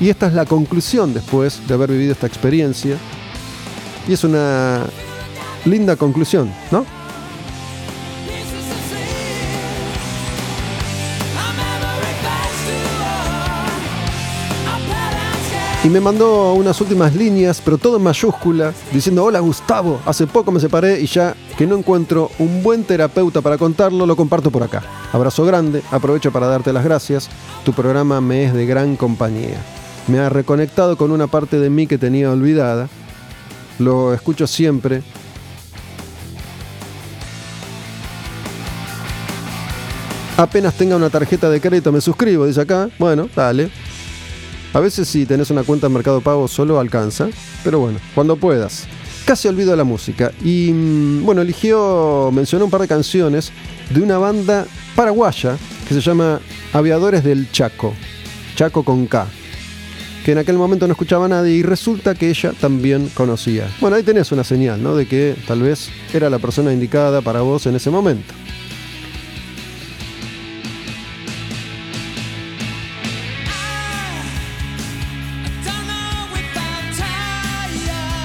Y esta es la conclusión después de haber vivido esta experiencia. Y es una linda conclusión, ¿no? Y me mandó unas últimas líneas, pero todo en mayúscula, diciendo, hola Gustavo, hace poco me separé y ya que no encuentro un buen terapeuta para contarlo, lo comparto por acá. Abrazo grande, aprovecho para darte las gracias, tu programa me es de gran compañía. Me ha reconectado con una parte de mí que tenía olvidada, lo escucho siempre. Apenas tenga una tarjeta de crédito me suscribo, dice acá. Bueno, dale. A veces si tenés una cuenta de Mercado Pago solo alcanza, pero bueno, cuando puedas. Casi olvido la música y mm, bueno, eligió, mencionó un par de canciones de una banda paraguaya que se llama Aviadores del Chaco, Chaco con K, que en aquel momento no escuchaba a nadie y resulta que ella también conocía. Bueno, ahí tenés una señal, ¿no? De que tal vez era la persona indicada para vos en ese momento.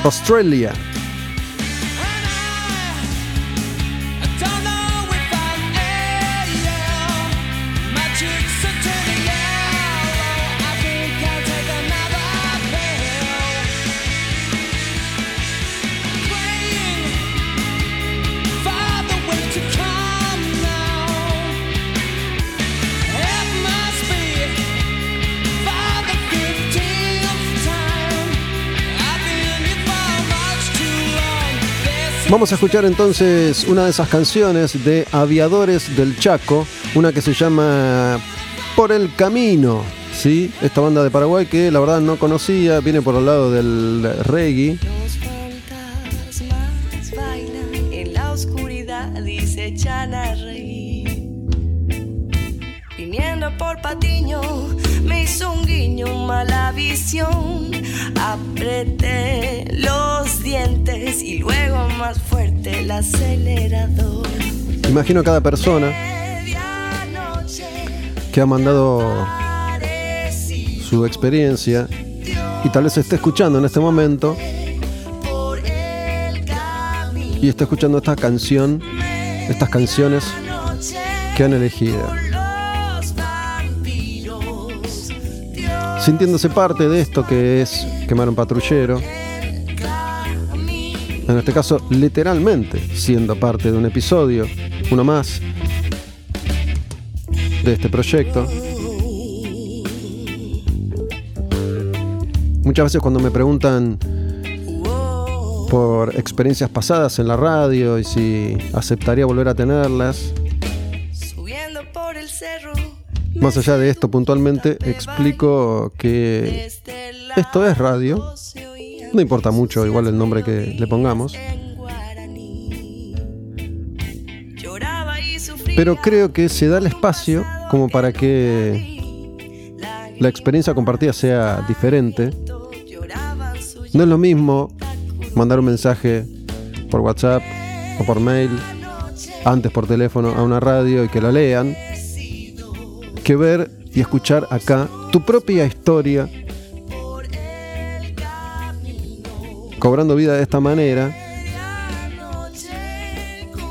Australia. Vamos a escuchar entonces una de esas canciones de Aviadores del Chaco, una que se llama Por el Camino. ¿sí? Esta banda de Paraguay que la verdad no conocía, viene por el lado del reggae. En la oscuridad y. Viniendo por Patiño, hizo un guiño, mala visión. Apreté los dientes y luego más fuerte el acelerador. Imagino cada persona que ha mandado su experiencia y tal vez esté escuchando en este momento y está escuchando esta canción, estas canciones que han elegido. Sintiéndose parte de esto que es quemar un patrullero, en este caso literalmente siendo parte de un episodio, uno más de este proyecto. Muchas veces cuando me preguntan por experiencias pasadas en la radio y si aceptaría volver a tenerlas, por el cerro. Más allá de esto puntualmente, explico que esto es radio, no importa mucho igual el nombre que le pongamos, pero creo que se da el espacio como para que la experiencia compartida sea diferente. No es lo mismo mandar un mensaje por WhatsApp o por mail, antes por teléfono a una radio y que la lean, que ver y escuchar acá tu propia historia, cobrando vida de esta manera,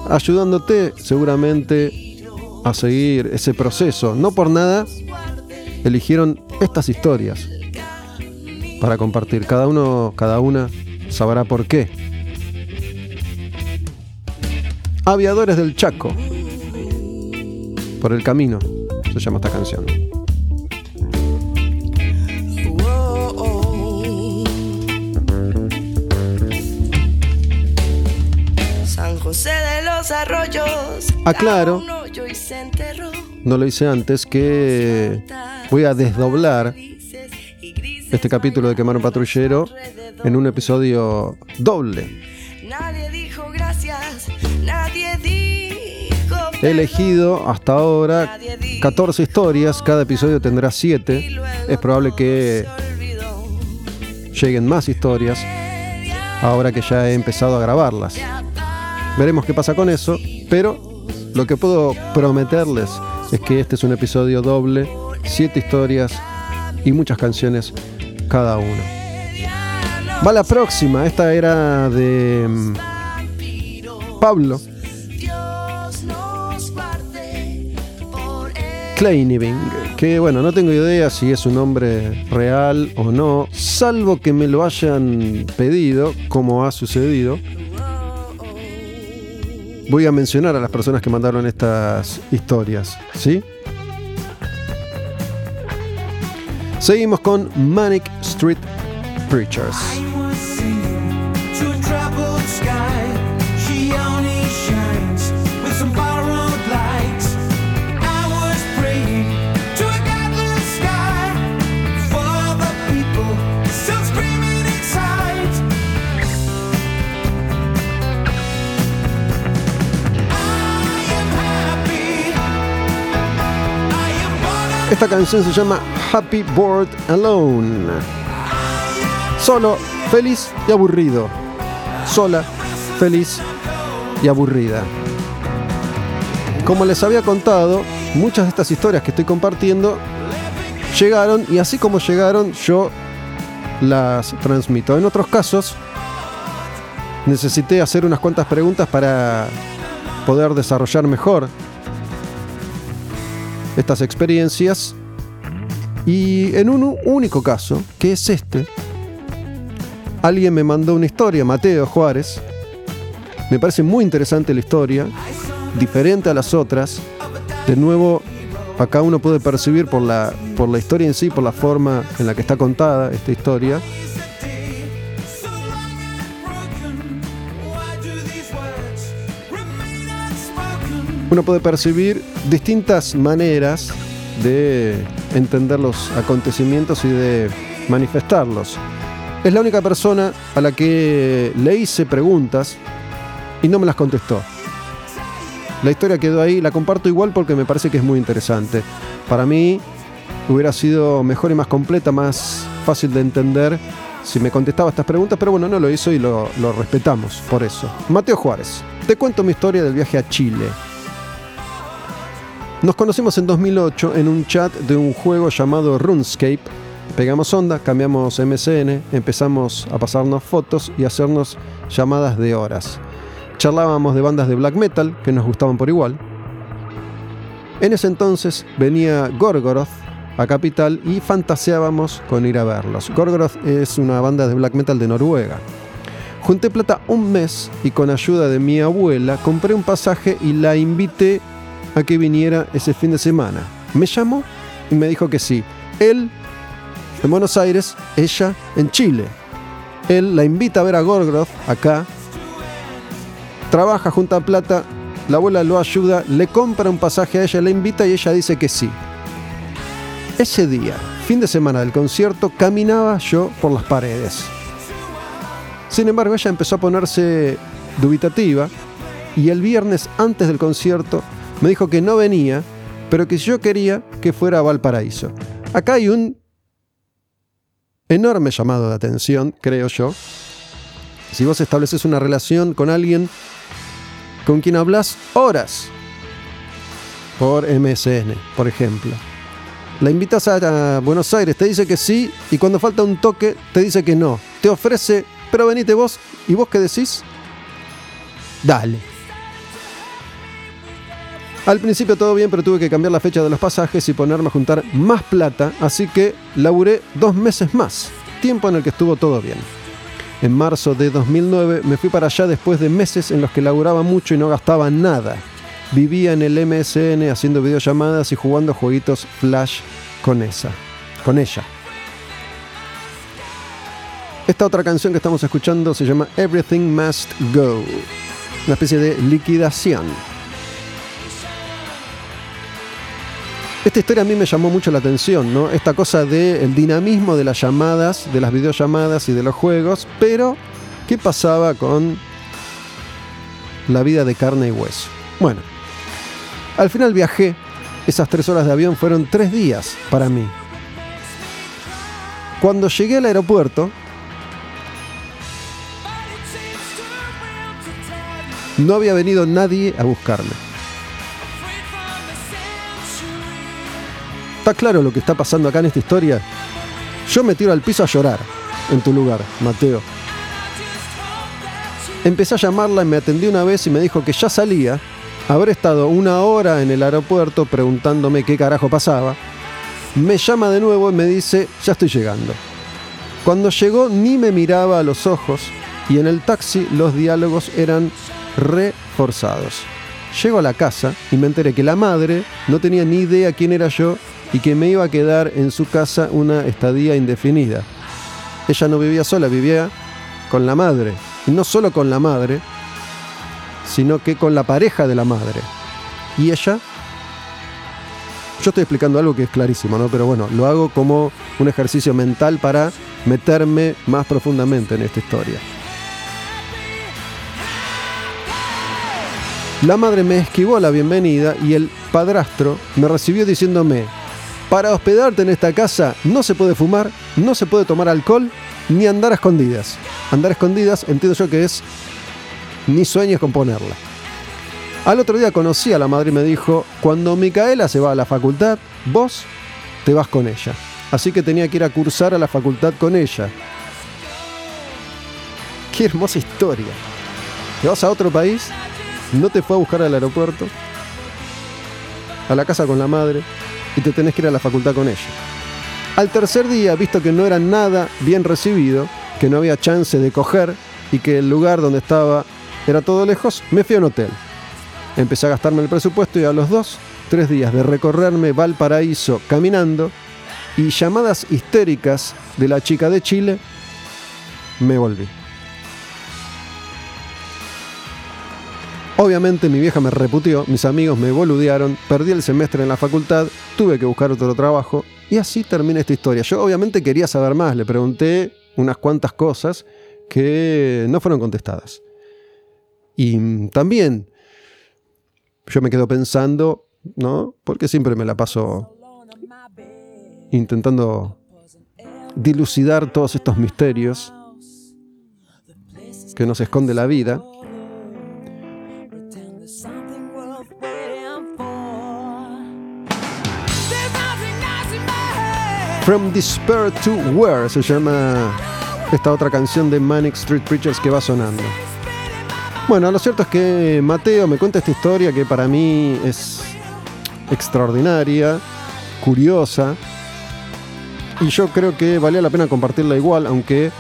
ayudándote seguramente a seguir ese proceso. No por nada eligieron estas historias para compartir. Cada uno, cada una sabrá por qué. Aviadores del Chaco. Por el camino se llama esta canción. San José de los Arroyos. Aclaro. enterró. No lo hice antes que voy a desdoblar este capítulo de Quemar un Patrullero en un episodio doble. He elegido hasta ahora 14 historias, cada episodio tendrá 7. Es probable que lleguen más historias ahora que ya he empezado a grabarlas. Veremos qué pasa con eso, pero lo que puedo prometerles es que este es un episodio doble, 7 historias y muchas canciones cada uno. Va la próxima, esta era de mm, Pablo Kleiniving, que bueno, no tengo idea si es un nombre real o no, salvo que me lo hayan pedido, como ha sucedido. Voy a mencionar a las personas que mandaron estas historias, ¿sí? Seguimos con Manic Street Preachers. Esta canción se llama Happy Bored Alone. Solo, feliz y aburrido. Sola, feliz y aburrida. Como les había contado, muchas de estas historias que estoy compartiendo llegaron y así como llegaron yo las transmito. En otros casos necesité hacer unas cuantas preguntas para poder desarrollar mejor estas experiencias y en un único caso, que es este, alguien me mandó una historia, Mateo Juárez. Me parece muy interesante la historia, diferente a las otras. De nuevo, acá uno puede percibir por la, por la historia en sí, por la forma en la que está contada esta historia, uno puede percibir distintas maneras de entender los acontecimientos y de manifestarlos. Es la única persona a la que le hice preguntas y no me las contestó. La historia quedó ahí, la comparto igual porque me parece que es muy interesante. Para mí hubiera sido mejor y más completa, más fácil de entender si me contestaba estas preguntas, pero bueno, no lo hizo y lo, respetamos por eso. Mateo Juárez, te cuento mi historia del viaje a Chile. Nos conocimos en 2008 en un chat de un juego llamado RuneScape. Pegamos onda, cambiamos MSN, empezamos a pasarnos fotos y hacernos llamadas de horas. Charlábamos de bandas de black metal que nos gustaban por igual. En ese entonces venía Gorgoroth a Capital y fantaseábamos con ir a verlos. Gorgoroth es una banda de black metal de Noruega. Junté plata un mes y con ayuda de mi abuela compré un pasaje y la invité a que viniera ese fin de semana. Me llamó y me dijo que sí. Él en Buenos Aires, ella en Chile. Él la invita a ver a Gorgoroth acá. Trabaja, junta plata, la abuela lo ayuda, le compra un pasaje a ella, la invita y ella dice que sí. Ese día, fin de semana del concierto, caminaba yo por las paredes. Sin embargo, ella empezó a ponerse dubitativa y el viernes antes del concierto me dijo que no venía, pero que yo quería que fuera a Valparaíso. Acá hay un enorme llamado de atención, creo yo. Si vos estableces una relación con alguien con quien hablas horas por MSN, por ejemplo. La invitas a, Buenos Aires, te dice que sí y cuando falta un toque te dice que no. Te ofrece, pero venite vos y vos qué decís? Dale. Al principio todo bien, pero tuve que cambiar la fecha de los pasajes y ponerme a juntar más plata, así que laburé dos meses más, tiempo en el que estuvo todo bien. En marzo de 2009 me fui para allá después de meses en los que laburaba mucho y no gastaba nada. Vivía en el MSN haciendo videollamadas y jugando jueguitos Flash con esa, con ella. Esta otra canción que estamos escuchando se llama Everything Must Go, una especie de liquidación. Esta historia a mí me llamó mucho la atención, ¿no? Esta cosa del dinamismo de las llamadas, de las videollamadas y de los juegos, pero ¿qué pasaba con la vida de carne y hueso? Bueno, al final viajé, esas tres horas de avión fueron tres días para mí. Cuando llegué al aeropuerto, no había venido nadie a buscarme. ¿Está claro lo que está pasando acá en esta historia? Yo me tiro al piso a llorar en tu lugar, Mateo. Empecé a llamarla y me atendió una vez y me dijo que ya salía. Habré estado una hora en el aeropuerto preguntándome qué carajo pasaba. Me llama de nuevo y me dice, ya estoy llegando. Cuando llegó ni me miraba a los ojos y en el taxi los diálogos eran reforzados. Llego a la casa y me enteré que la madre no tenía ni idea quién era yo y que me iba a quedar en su casa una estadía indefinida. Ella no vivía sola, vivía con la madre. Y no solo con la madre, sino que con la pareja de la madre. Y ella... Yo estoy explicando algo que es clarísimo, ¿no? Pero bueno, lo hago como un ejercicio mental para meterme más profundamente en esta historia. La madre me esquivó la bienvenida y el padrastro me recibió diciéndome, para hospedarte en esta casa no se puede fumar, no se puede tomar alcohol, ni andar a escondidas. Andar a escondidas entiendo yo que es ni sueñes con ponerla. Al otro día conocí a la madre y me dijo, cuando Micaela se va a la facultad, vos te vas con ella. Así que tenía que ir a cursar a la facultad con ella. Qué hermosa historia. Te vas a otro país, no te fue a buscar al aeropuerto, a la casa con la madre, y te tenés que ir a la facultad con ella. Al tercer día, visto que no era nada bien recibido, que no había chance de coger y que el lugar donde estaba era todo lejos, me fui a un hotel. Empecé a gastarme el presupuesto y a los dos, tres días de recorrerme Valparaíso caminando y llamadas histéricas de la chica de Chile, me volví. Obviamente mi vieja me reputió, mis amigos me boludearon, perdí el semestre en la facultad, tuve que buscar otro trabajo y así termina esta historia. Yo obviamente quería saber más, le pregunté unas cuantas cosas que no fueron contestadas. Y también yo me quedo pensando, ¿no? Porque siempre me la paso intentando dilucidar todos estos misterios que nos esconde la vida. From Despair to Where se llama esta otra canción de Manic Street Preachers que va sonando. Bueno, lo cierto es que Mateo me cuenta esta historia que para mí es extraordinaria, curiosa, y yo creo que valía la pena compartirla igual, aunque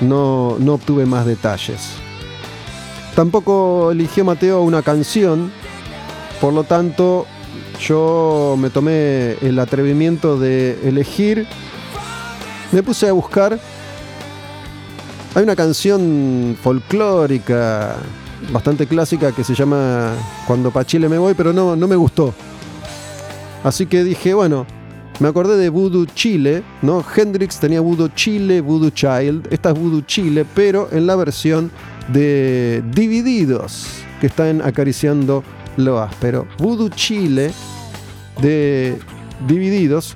no, no obtuve más detalles. Tampoco eligió Mateo una canción, por lo tanto yo me tomé el atrevimiento de elegir, me puse a buscar, hay una canción folclórica, bastante clásica, que se llama Cuando pa' Chile me voy, pero no, no me gustó. Así que dije, bueno, me acordé de Voodoo Chile, ¿no? Hendrix tenía Voodoo Chile, Voodoo Child. Esta es Voodoo Chile, pero en la versión de Divididos, que están acariciando lo áspero. Voodoo Chile de Divididos,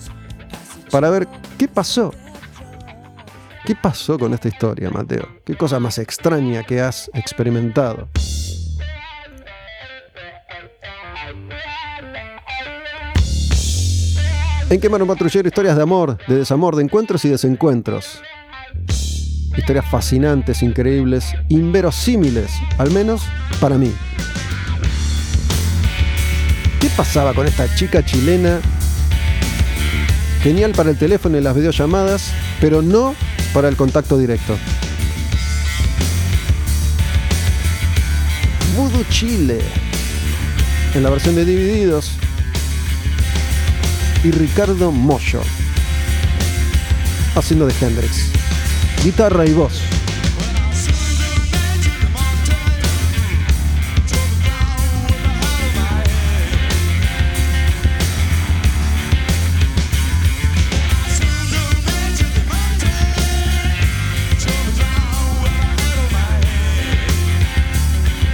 para ver qué pasó. ¿Qué pasó con esta historia, Mateo? ¿Qué cosa más extraña que has experimentado? En Quemar un Patrullero, historias de amor, de desamor, de encuentros y desencuentros. Historias fascinantes, increíbles, inverosímiles, al menos para mí. ¿Qué pasaba con esta chica chilena? Genial para el teléfono y las videollamadas, pero no para el contacto directo. Voodoo Chile. En la versión de Divididos, y Ricardo Mollo, haciendo de Hendrix. Guitarra y voz.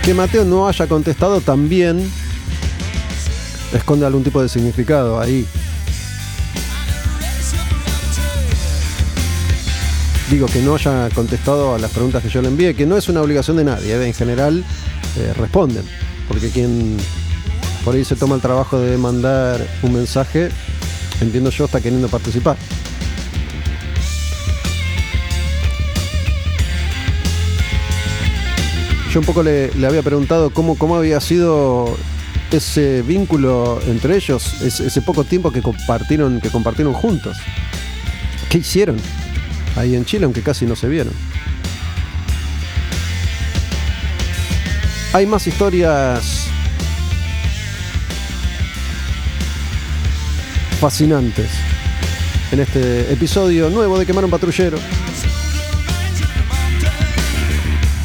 Que Mateo no haya contestado también esconde algún tipo de significado ahí. digo, que no haya contestado a las preguntas que yo le envié, que no es una obligación de nadie, ¿eh? en general eh, responden, porque quien por ahí se toma el trabajo de mandar un mensaje, entiendo yo, está queriendo participar. Yo un poco le, había preguntado cómo, cómo había sido ese vínculo entre ellos, ese, ese poco tiempo que compartieron, que compartieron juntos. ¿Qué hicieron? ahí en Chile, aunque casi no se vieron. Hay más historias fascinantes en este episodio nuevo de Quemar un Patrullero.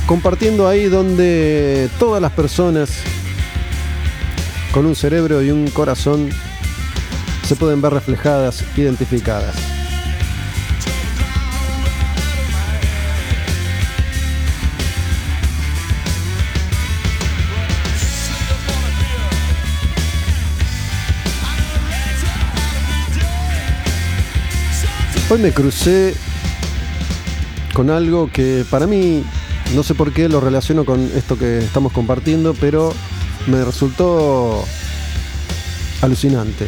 Compartiendo ahí donde todas las personas con un cerebro y un corazón se pueden ver reflejadas, identificadas. Hoy me crucé con algo que para mí, no sé por qué lo relaciono con esto que estamos compartiendo, pero me resultó alucinante.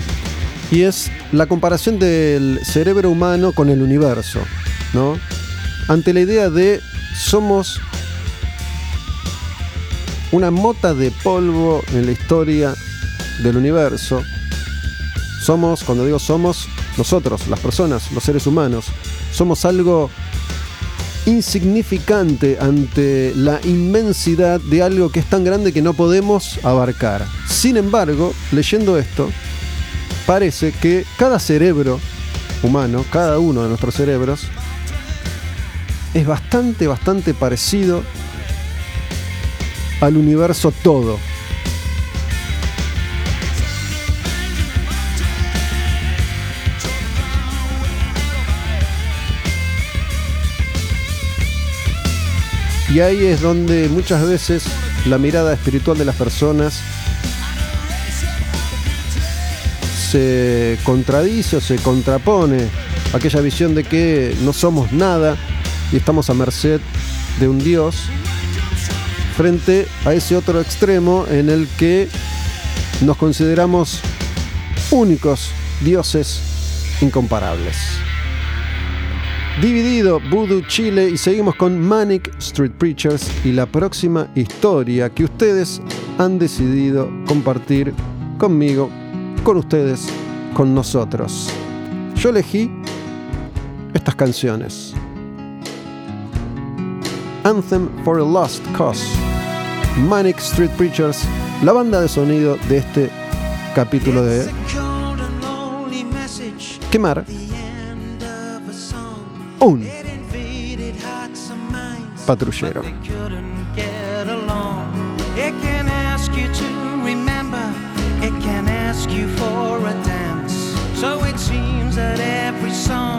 Y es la comparación del cerebro humano con el universo, ¿no? Ante la idea de somos una mota de polvo en la historia del universo. Somos, cuando digo somos, nosotros, las personas, los seres humanos, somos algo insignificante ante la inmensidad de algo que es tan grande que no podemos abarcar. Sin embargo, leyendo esto, parece que cada cerebro humano, cada uno de nuestros cerebros, es bastante, bastante parecido al universo todo. Y ahí es donde muchas veces la mirada espiritual de las personas se contradice o se contrapone a aquella visión de que no somos nada y estamos a merced de un Dios frente a ese otro extremo en el que nos consideramos únicos dioses incomparables. Dividido Voodoo Chile y seguimos con Manic Street Preachers y la próxima historia que ustedes han decidido compartir conmigo, con ustedes, con nosotros. Yo elegí estas canciones. Anthem for a Lost Cause, Manic Street Preachers, la banda de sonido de este capítulo de Quemar un patrullero.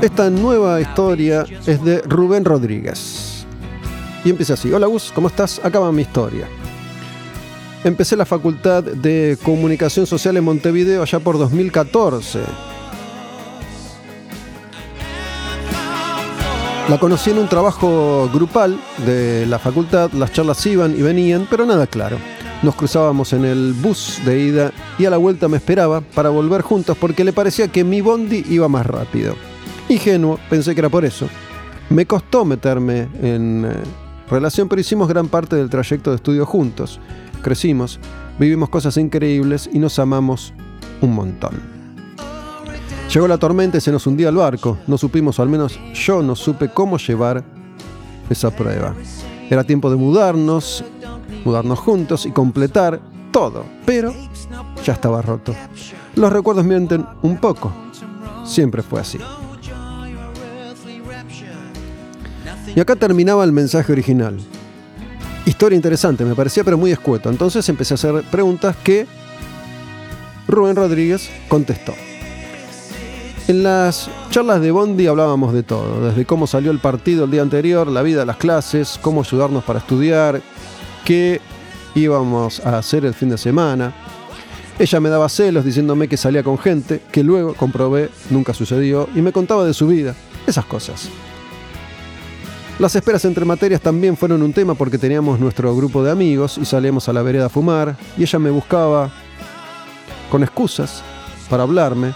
Esta nueva historia es de Rubén Rodríguez. Y empieza así. Hola Gus, ¿cómo estás? Acaba mi historia. Empecé la facultad de comunicación social en Montevideo allá por 2014. La conocí en un trabajo grupal de la facultad, las charlas iban y venían, pero nada claro. Nos cruzábamos en el bus de ida y a la vuelta me esperaba para volver juntos porque le parecía que mi bondi iba más rápido. Ingenuo, pensé que era por eso. Me costó meterme en eh, relación, pero hicimos gran parte del trayecto de estudio juntos. Crecimos, vivimos cosas increíbles y nos amamos un montón. Llegó la tormenta y se nos hundía el barco. No supimos, o al menos yo no supe cómo llevar esa prueba. Era tiempo de mudarnos, mudarnos juntos y completar todo, pero ya estaba roto. Los recuerdos mienten un poco. Siempre fue así. Y acá terminaba el mensaje original. Historia interesante, me parecía, pero muy escueto. Entonces empecé a hacer preguntas que Rubén Rodríguez contestó. En las charlas de Bondi hablábamos de todo, desde cómo salió el partido el día anterior, la vida las clases, cómo ayudarnos para estudiar, qué íbamos a hacer el fin de semana. Ella me daba celos diciéndome que salía con gente, que luego comprobé nunca sucedió, y me contaba de su vida, esas cosas. Las esperas entre materias también fueron un tema porque teníamos nuestro grupo de amigos y salíamos a la vereda a fumar, y ella me buscaba con excusas para hablarme,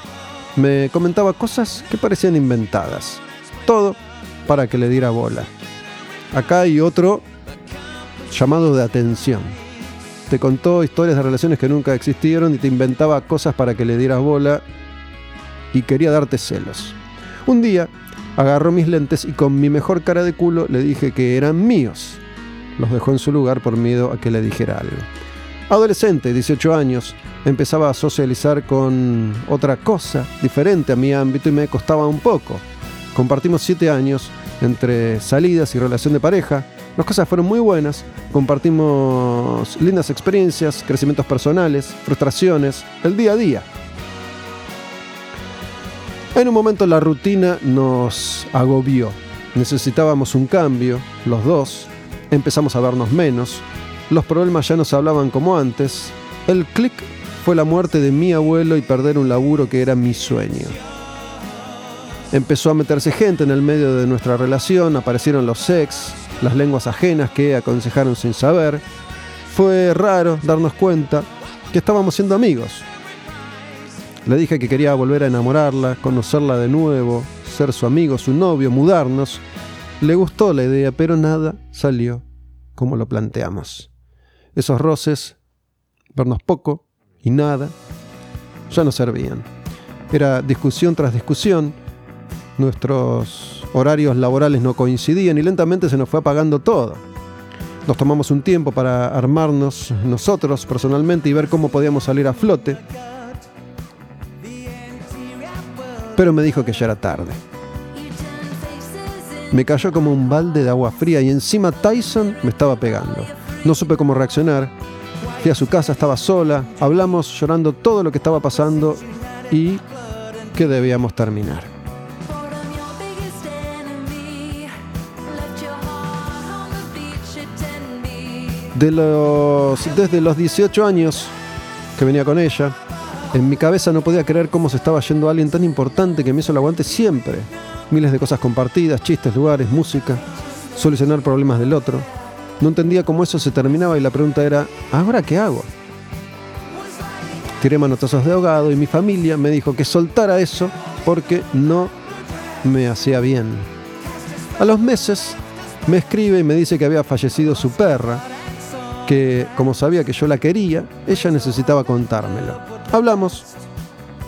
me comentaba cosas que parecían inventadas. Todo para que le diera bola. Acá hay otro llamado de atención. Te contó historias de relaciones que nunca existieron y te inventaba cosas para que le dieras bola y quería darte celos. Un día agarró mis lentes y con mi mejor cara de culo le dije que eran míos. Los dejó en su lugar por miedo a que le dijera algo. Adolescente, 18 años, empezaba a socializar con otra cosa diferente a mi ámbito y me costaba un poco. Compartimos 7 años entre salidas y relación de pareja. Las cosas fueron muy buenas, compartimos lindas experiencias, crecimientos personales, frustraciones, el día a día. En un momento la rutina nos agobió. Necesitábamos un cambio, los dos. Empezamos a vernos menos. Los problemas ya no se hablaban como antes. El clic fue la muerte de mi abuelo y perder un laburo que era mi sueño. Empezó a meterse gente en el medio de nuestra relación, aparecieron los sex, las lenguas ajenas que aconsejaron sin saber. Fue raro darnos cuenta que estábamos siendo amigos. Le dije que quería volver a enamorarla, conocerla de nuevo, ser su amigo, su novio, mudarnos. Le gustó la idea, pero nada salió como lo planteamos. Esos roces, vernos poco y nada, ya no servían. Era discusión tras discusión, nuestros horarios laborales no coincidían y lentamente se nos fue apagando todo. Nos tomamos un tiempo para armarnos nosotros personalmente y ver cómo podíamos salir a flote. Pero me dijo que ya era tarde. Me cayó como un balde de agua fría y encima Tyson me estaba pegando. No supe cómo reaccionar. Fui a su casa, estaba sola, hablamos llorando todo lo que estaba pasando y que debíamos terminar. Desde los 18 años que venía con ella, en mi cabeza no podía creer cómo se estaba yendo alguien tan importante que me hizo el aguante siempre. Miles de cosas compartidas, chistes, lugares, música, solucionar problemas del otro. No entendía cómo eso se terminaba y la pregunta era, ¿ahora qué hago? Tiré manotazos de ahogado y mi familia me dijo que soltara eso porque no me hacía bien. A los meses me escribe y me dice que había fallecido su perra, que como sabía que yo la quería, ella necesitaba contármelo. Hablamos,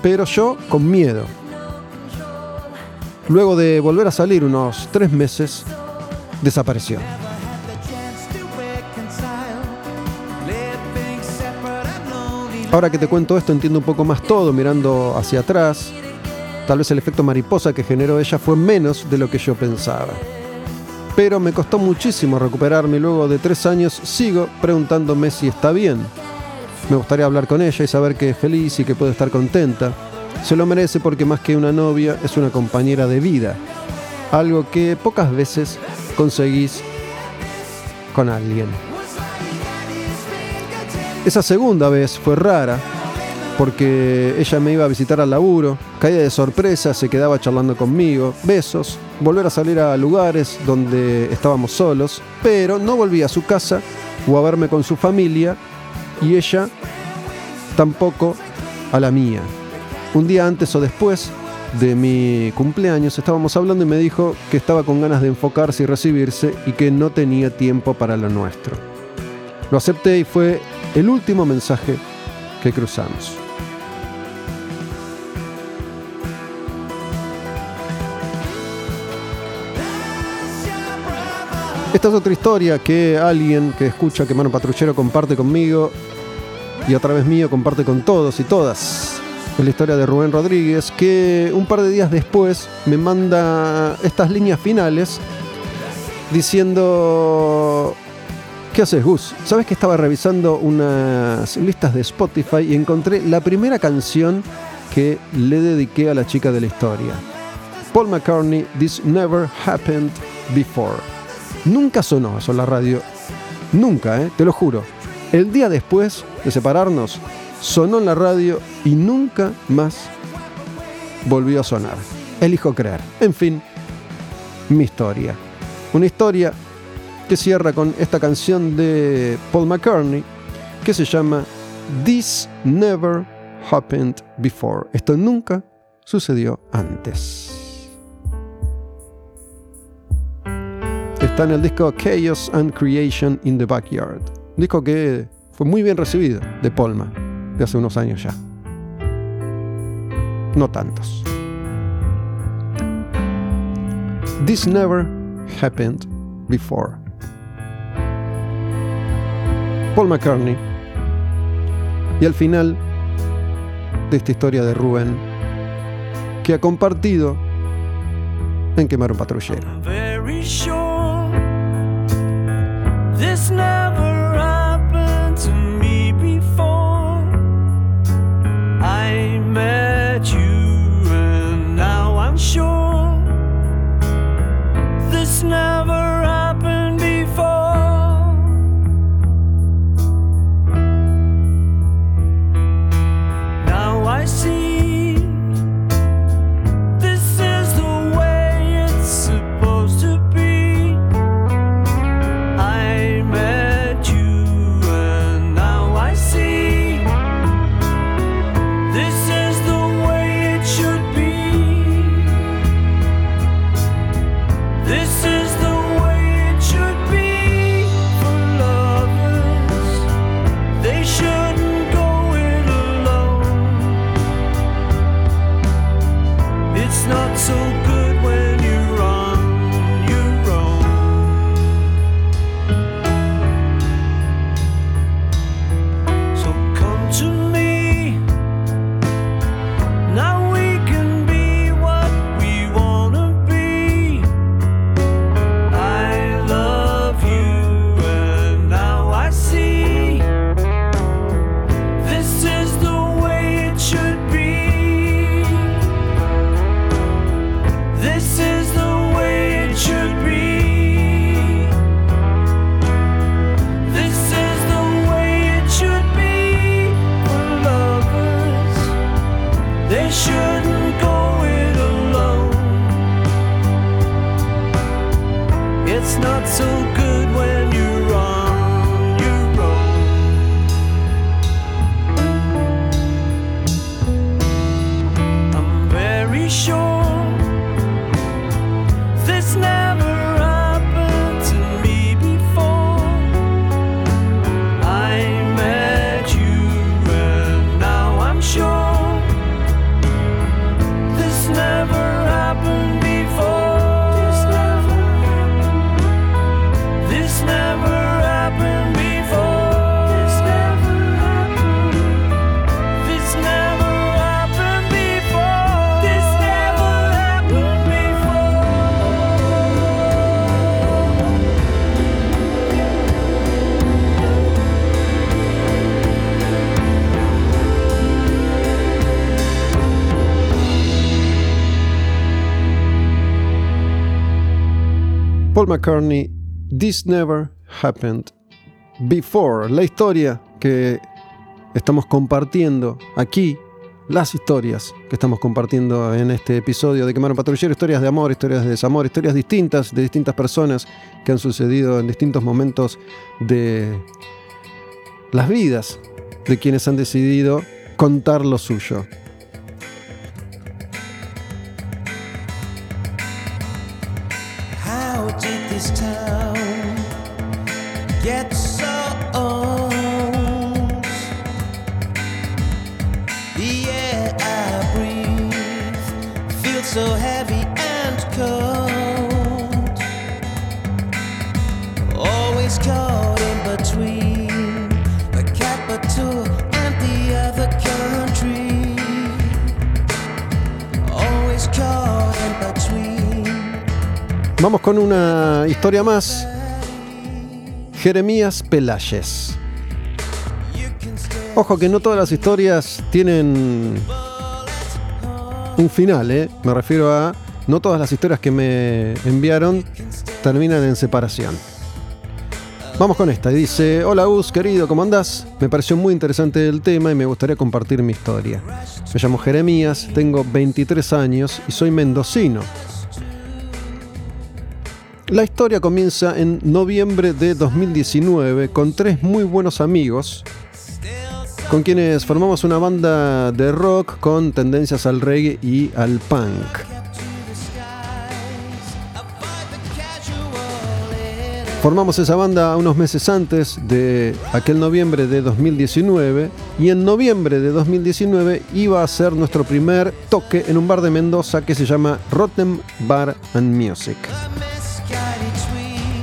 pero yo con miedo. Luego de volver a salir unos tres meses, desapareció. Ahora que te cuento esto entiendo un poco más todo mirando hacia atrás. Tal vez el efecto mariposa que generó ella fue menos de lo que yo pensaba. Pero me costó muchísimo recuperarme y luego de tres años sigo preguntándome si está bien. Me gustaría hablar con ella y saber que es feliz y que puede estar contenta. Se lo merece porque más que una novia es una compañera de vida. Algo que pocas veces conseguís con alguien. Esa segunda vez fue rara porque ella me iba a visitar al laburo, caía de sorpresa, se quedaba charlando conmigo, besos, volver a salir a lugares donde estábamos solos, pero no volvía a su casa o a verme con su familia y ella tampoco a la mía. Un día antes o después de mi cumpleaños estábamos hablando y me dijo que estaba con ganas de enfocarse y recibirse y que no tenía tiempo para lo nuestro. Lo acepté y fue el último mensaje que cruzamos. Esta es otra historia que alguien que escucha que Mano Patrullero comparte conmigo y a través mío comparte con todos y todas. Es la historia de Rubén Rodríguez que un par de días después me manda estas líneas finales diciendo ¿Qué haces, Gus? Sabes que estaba revisando unas listas de Spotify y encontré la primera canción que le dediqué a la chica de la historia. Paul McCartney, This Never Happened Before. Nunca sonó eso en la radio. Nunca, ¿eh? te lo juro. El día después de separarnos, sonó en la radio y nunca más volvió a sonar. Elijo creer. En fin, mi historia. Una historia que cierra con esta canción de Paul McCartney que se llama This Never Happened Before. Esto nunca sucedió antes. Está en el disco Chaos and Creation in the Backyard. Disco que fue muy bien recibido de Polma de hace unos años ya. No tantos. This never happened before. Paul McCartney. Y al final de esta historia de Rubén, que ha compartido en Quemar un Patrullero. McCartney, This Never Happened Before. La historia que estamos compartiendo aquí, las historias que estamos compartiendo en este episodio de Quemar un Patrullero, historias de amor, historias de desamor, historias distintas de distintas personas que han sucedido en distintos momentos de las vidas de quienes han decidido contar lo suyo. Una historia más. Jeremías Pelayes. Ojo que no todas las historias tienen un final, ¿eh? Me refiero a no todas las historias que me enviaron terminan en separación. Vamos con esta. y Dice, hola Gus, querido, ¿cómo andás? Me pareció muy interesante el tema y me gustaría compartir mi historia. Me llamo Jeremías, tengo 23 años y soy mendocino. La historia comienza en noviembre de 2019 con tres muy buenos amigos con quienes formamos una banda de rock con tendencias al reggae y al punk. Formamos esa banda unos meses antes de aquel noviembre de 2019 y en noviembre de 2019 iba a ser nuestro primer toque en un bar de Mendoza que se llama Rotten Bar and Music.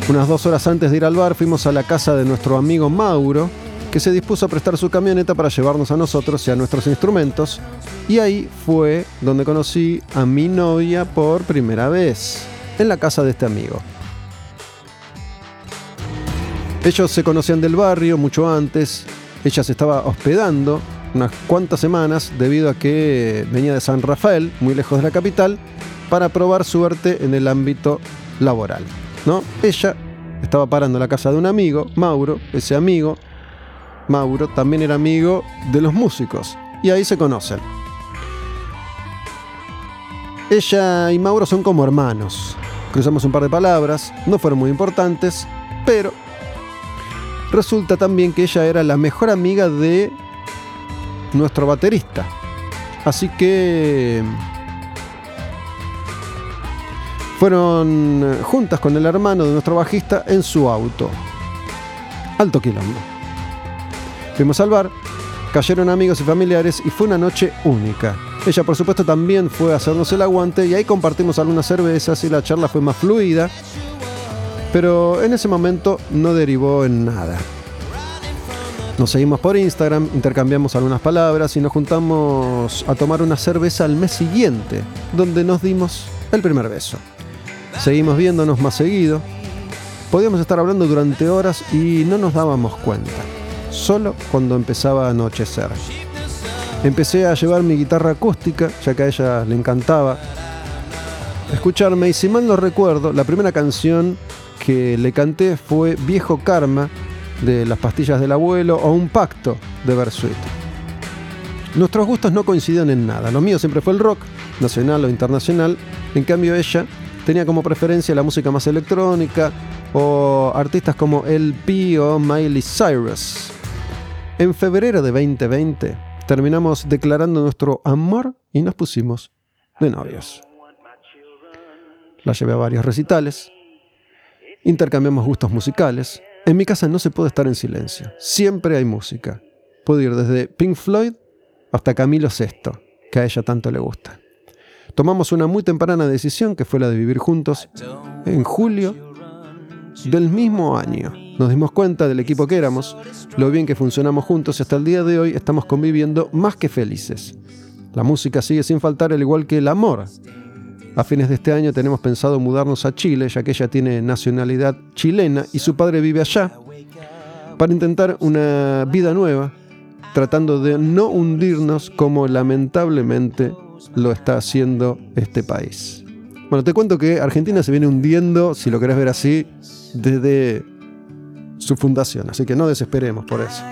Unas dos horas antes de ir al bar fuimos a la casa de nuestro amigo Mauro, que se dispuso a prestar su camioneta para llevarnos a nosotros y a nuestros instrumentos. Y ahí fue donde conocí a mi novia por primera vez, en la casa de este amigo. Ellos se conocían del barrio mucho antes, ella se estaba hospedando unas cuantas semanas debido a que venía de San Rafael, muy lejos de la capital, para probar suerte en el ámbito laboral. ¿No? Ella estaba parando en la casa de un amigo, Mauro, ese amigo, Mauro, también era amigo de los músicos, y ahí se conocen. Ella y Mauro son como hermanos. Cruzamos un par de palabras, no fueron muy importantes, pero resulta también que ella era la mejor amiga de nuestro baterista. Así que fueron eh, juntas con el hermano de nuestro bajista en su auto. Alto quilombo. Fuimos al bar, cayeron amigos y familiares y fue una noche única. Ella por supuesto también fue a hacernos el aguante y ahí compartimos algunas cervezas y la charla fue más fluida, pero en ese momento no derivó en nada. Nos seguimos por Instagram, intercambiamos algunas palabras y nos juntamos a tomar una cerveza al mes siguiente, donde nos dimos el primer beso. Seguimos viéndonos más seguido. Podíamos estar hablando durante horas y no nos dábamos cuenta. Solo cuando empezaba a anochecer. Empecé a llevar mi guitarra acústica, ya que a ella le encantaba escucharme y si mal no recuerdo, la primera canción que le canté fue Viejo Karma de Las Pastillas del Abuelo o Un Pacto de Bersuit. Nuestros gustos no coincidían en nada. Lo mío siempre fue el rock, nacional o internacional. En cambio ella tenía como preferencia la música más electrónica o artistas como LP o Miley Cyrus. En febrero de 2020 terminamos declarando nuestro amor y nos pusimos de novios. La llevé a varios recitales, intercambiamos gustos musicales. En mi casa no se puede estar en silencio, siempre hay música. Puedo ir desde Pink Floyd hasta Camilo VI, que a ella tanto le gusta. Tomamos una muy temprana decisión que fue la de vivir juntos en julio del mismo año. Nos dimos cuenta del equipo que éramos, lo bien que funcionamos juntos y hasta el día de hoy estamos conviviendo más que felices. La música sigue sin faltar al igual que el amor. A fines de este año tenemos pensado mudarnos a Chile, ya que ella tiene nacionalidad chilena y su padre vive allá, para intentar una vida nueva, tratando de no hundirnos como lamentablemente lo está haciendo este país. Bueno, te cuento que Argentina se viene hundiendo, si lo querés ver así, desde su fundación. Así que no desesperemos por eso.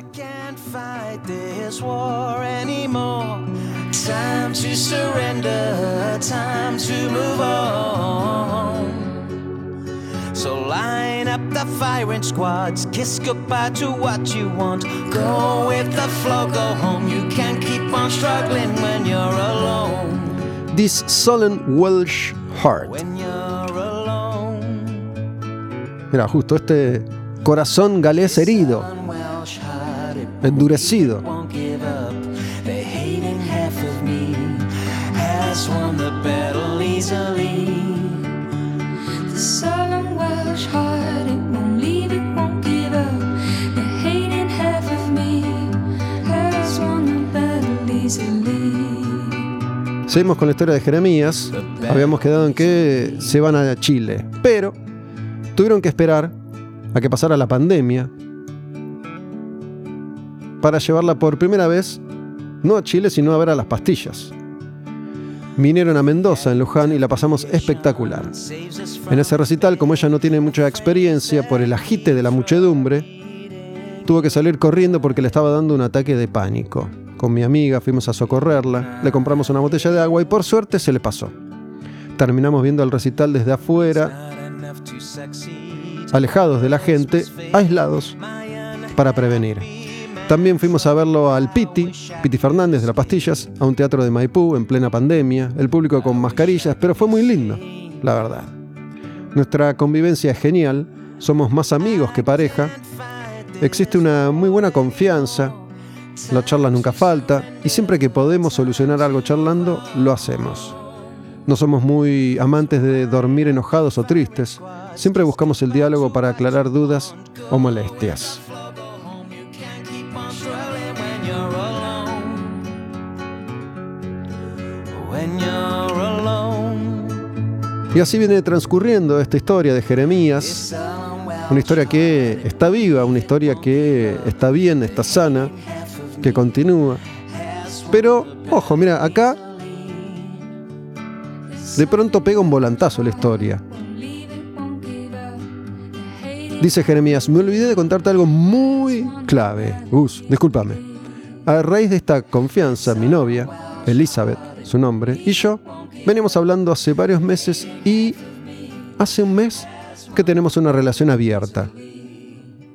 So line up the firing squads, kiss goodbye to what you want. Go with the flow, go home. You can't keep on struggling when you're alone. This Sullen Welsh Heart. When you're alone. Mira, justo este corazón galés herido, endurecido. has won the battle easily. The Seguimos con la historia de Jeremías. Habíamos quedado en que se van a Chile, pero tuvieron que esperar a que pasara la pandemia para llevarla por primera vez, no a Chile, sino a ver a las pastillas. Vinieron a Mendoza, en Luján, y la pasamos espectacular. En ese recital, como ella no tiene mucha experiencia por el agite de la muchedumbre, tuvo que salir corriendo porque le estaba dando un ataque de pánico. Con mi amiga fuimos a socorrerla, le compramos una botella de agua y por suerte se le pasó. Terminamos viendo el recital desde afuera, alejados de la gente, aislados, para prevenir. También fuimos a verlo al Piti, Piti Fernández de las Pastillas, a un teatro de Maipú en plena pandemia, el público con mascarillas, pero fue muy lindo, la verdad. Nuestra convivencia es genial, somos más amigos que pareja, existe una muy buena confianza, la charla nunca falta y siempre que podemos solucionar algo charlando, lo hacemos. No somos muy amantes de dormir enojados o tristes, siempre buscamos el diálogo para aclarar dudas o molestias. Y así viene transcurriendo esta historia de Jeremías, una historia que está viva, una historia que está bien, está sana, que continúa. Pero, ojo, mira, acá de pronto pega un volantazo la historia. Dice Jeremías, me olvidé de contarte algo muy clave. Gus, discúlpame. A raíz de esta confianza, mi novia, Elizabeth, su nombre, y yo venimos hablando hace varios meses y hace un mes que tenemos una relación abierta.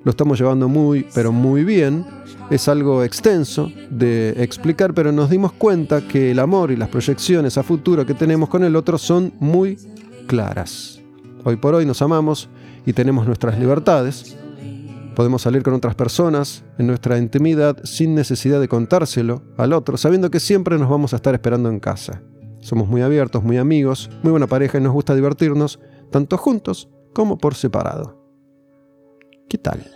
Lo estamos llevando muy, pero muy bien. Es algo extenso de explicar, pero nos dimos cuenta que el amor y las proyecciones a futuro que tenemos con el otro son muy claras. Hoy por hoy nos amamos y tenemos nuestras libertades. Podemos salir con otras personas en nuestra intimidad sin necesidad de contárselo al otro, sabiendo que siempre nos vamos a estar esperando en casa. Somos muy abiertos, muy amigos, muy buena pareja y nos gusta divertirnos, tanto juntos como por separado. ¿Qué tal?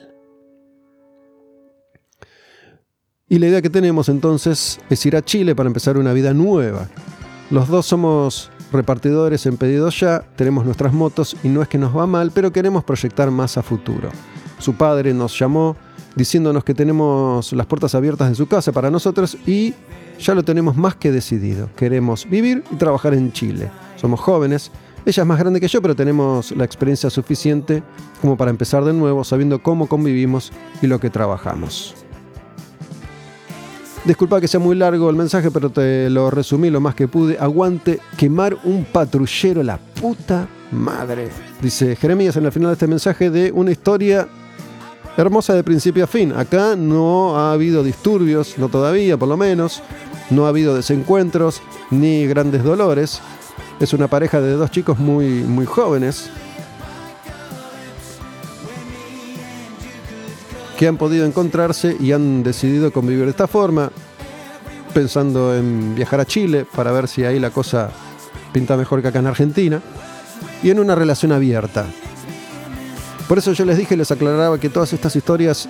Y la idea que tenemos entonces es ir a Chile para empezar una vida nueva. Los dos somos repartidores en ya, tenemos nuestras motos y no es que nos va mal, pero queremos proyectar más a futuro. Su padre nos llamó diciéndonos que tenemos las puertas abiertas de su casa para nosotros y ya lo tenemos más que decidido. Queremos vivir y trabajar en Chile. Somos jóvenes, ella es más grande que yo, pero tenemos la experiencia suficiente como para empezar de nuevo sabiendo cómo convivimos y lo que trabajamos. Disculpa que sea muy largo el mensaje, pero te lo resumí lo más que pude. Aguante quemar un patrullero, la puta madre. Dice Jeremías en el final de este mensaje de una historia hermosa de principio a fin. Acá no ha habido disturbios, no todavía por lo menos. No ha habido desencuentros ni grandes dolores. Es una pareja de dos chicos muy, muy jóvenes que han podido encontrarse y han decidido convivir de esta forma, pensando en viajar a Chile para ver si ahí la cosa pinta mejor que acá en Argentina, y en una relación abierta. Por eso yo les dije, les aclaraba que todas estas historias,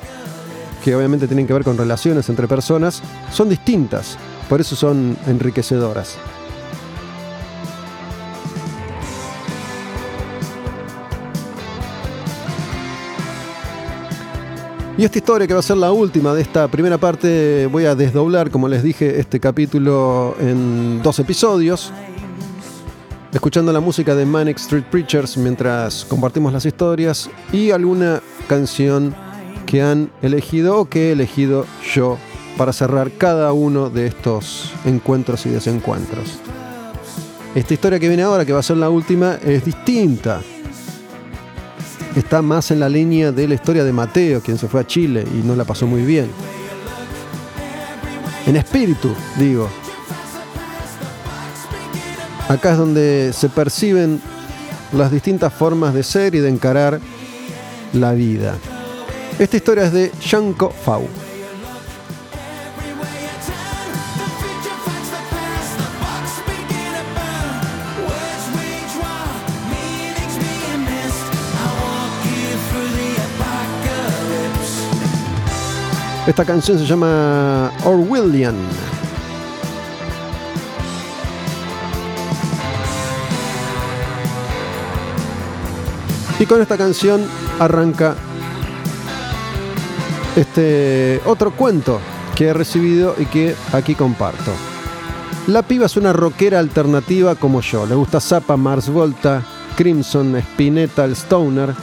que obviamente tienen que ver con relaciones entre personas, son distintas, por eso son enriquecedoras. Y esta historia que va a ser la última de esta primera parte, voy a desdoblar, como les dije, este capítulo en dos episodios. escuchando la música de Manic Street Preachers mientras compartimos las historias y alguna canción que han elegido o que he elegido yo para cerrar cada uno de estos encuentros y desencuentros. Esta historia que viene ahora, que va a ser la última, es distinta. Está más en la línea de la historia de Mateo, quien se fue a Chile y no la pasó muy bien. En espíritu, digo. Acá es donde se perciben las distintas formas de ser y de encarar la vida. Esta historia es de Shanko Fau. Esta canción se llama Orwellian. Y con esta canción arranca este otro cuento que he recibido y que aquí comparto. La piba es una rockera alternativa como yo. Le gusta Zappa, Mars Volta, Crimson, Spinetta, Stoner.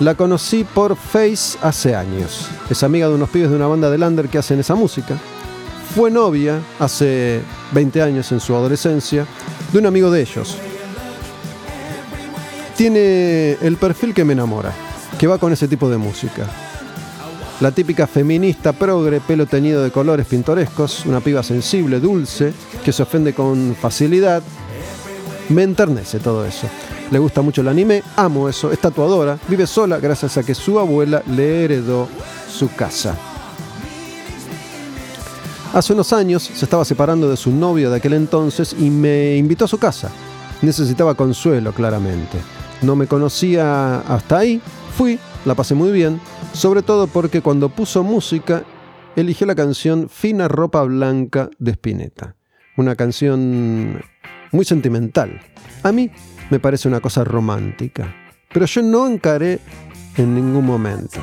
La conocí por Face hace años. Es amiga de unos pibes de una banda de Lander que hacen esa música. Fue novia hace 20 años en su adolescencia de un amigo de ellos. Tiene el perfil que me enamora, que va con ese tipo de música. La típica feminista progre, pelo teñido de colores pintorescos, una piba sensible, dulce, que se ofende con facilidad. Me enternece todo eso. Le gusta mucho el anime, amo eso, es tatuadora, vive sola gracias a que su abuela le heredó su casa. Hace unos años se estaba separando de su novio de aquel entonces y me invitó a su casa. Necesitaba consuelo, claramente. No me conocía hasta ahí, fui, la pasé muy bien, sobre todo porque cuando puso música eligió la canción Fina Ropa Blanca de Spinetta. Una canción muy sentimental. A mí me parece una cosa romántica, pero yo no encaré en ningún momento.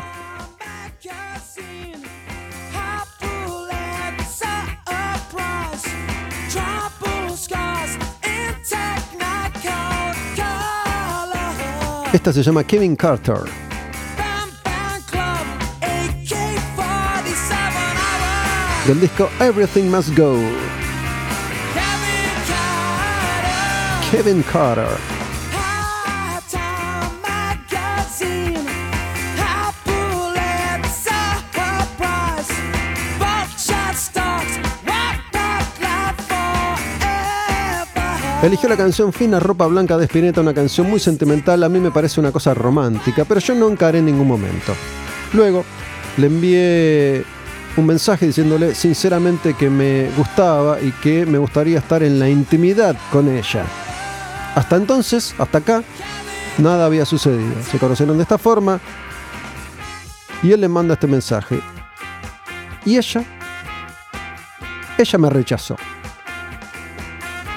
Esta se llama Kevin Carter. Del disco Everything Must Go. Kevin Carter. Eligió la canción Fina Ropa Blanca de Spinetta, una canción muy sentimental, a mí me parece una cosa romántica, pero yo no encaré en ningún momento. Luego le envié un mensaje diciéndole sinceramente que me gustaba y que me gustaría estar en la intimidad con ella. Hasta entonces, hasta acá, nada había sucedido. Se conocieron de esta forma y él le manda este mensaje. Y ella, ella me rechazó.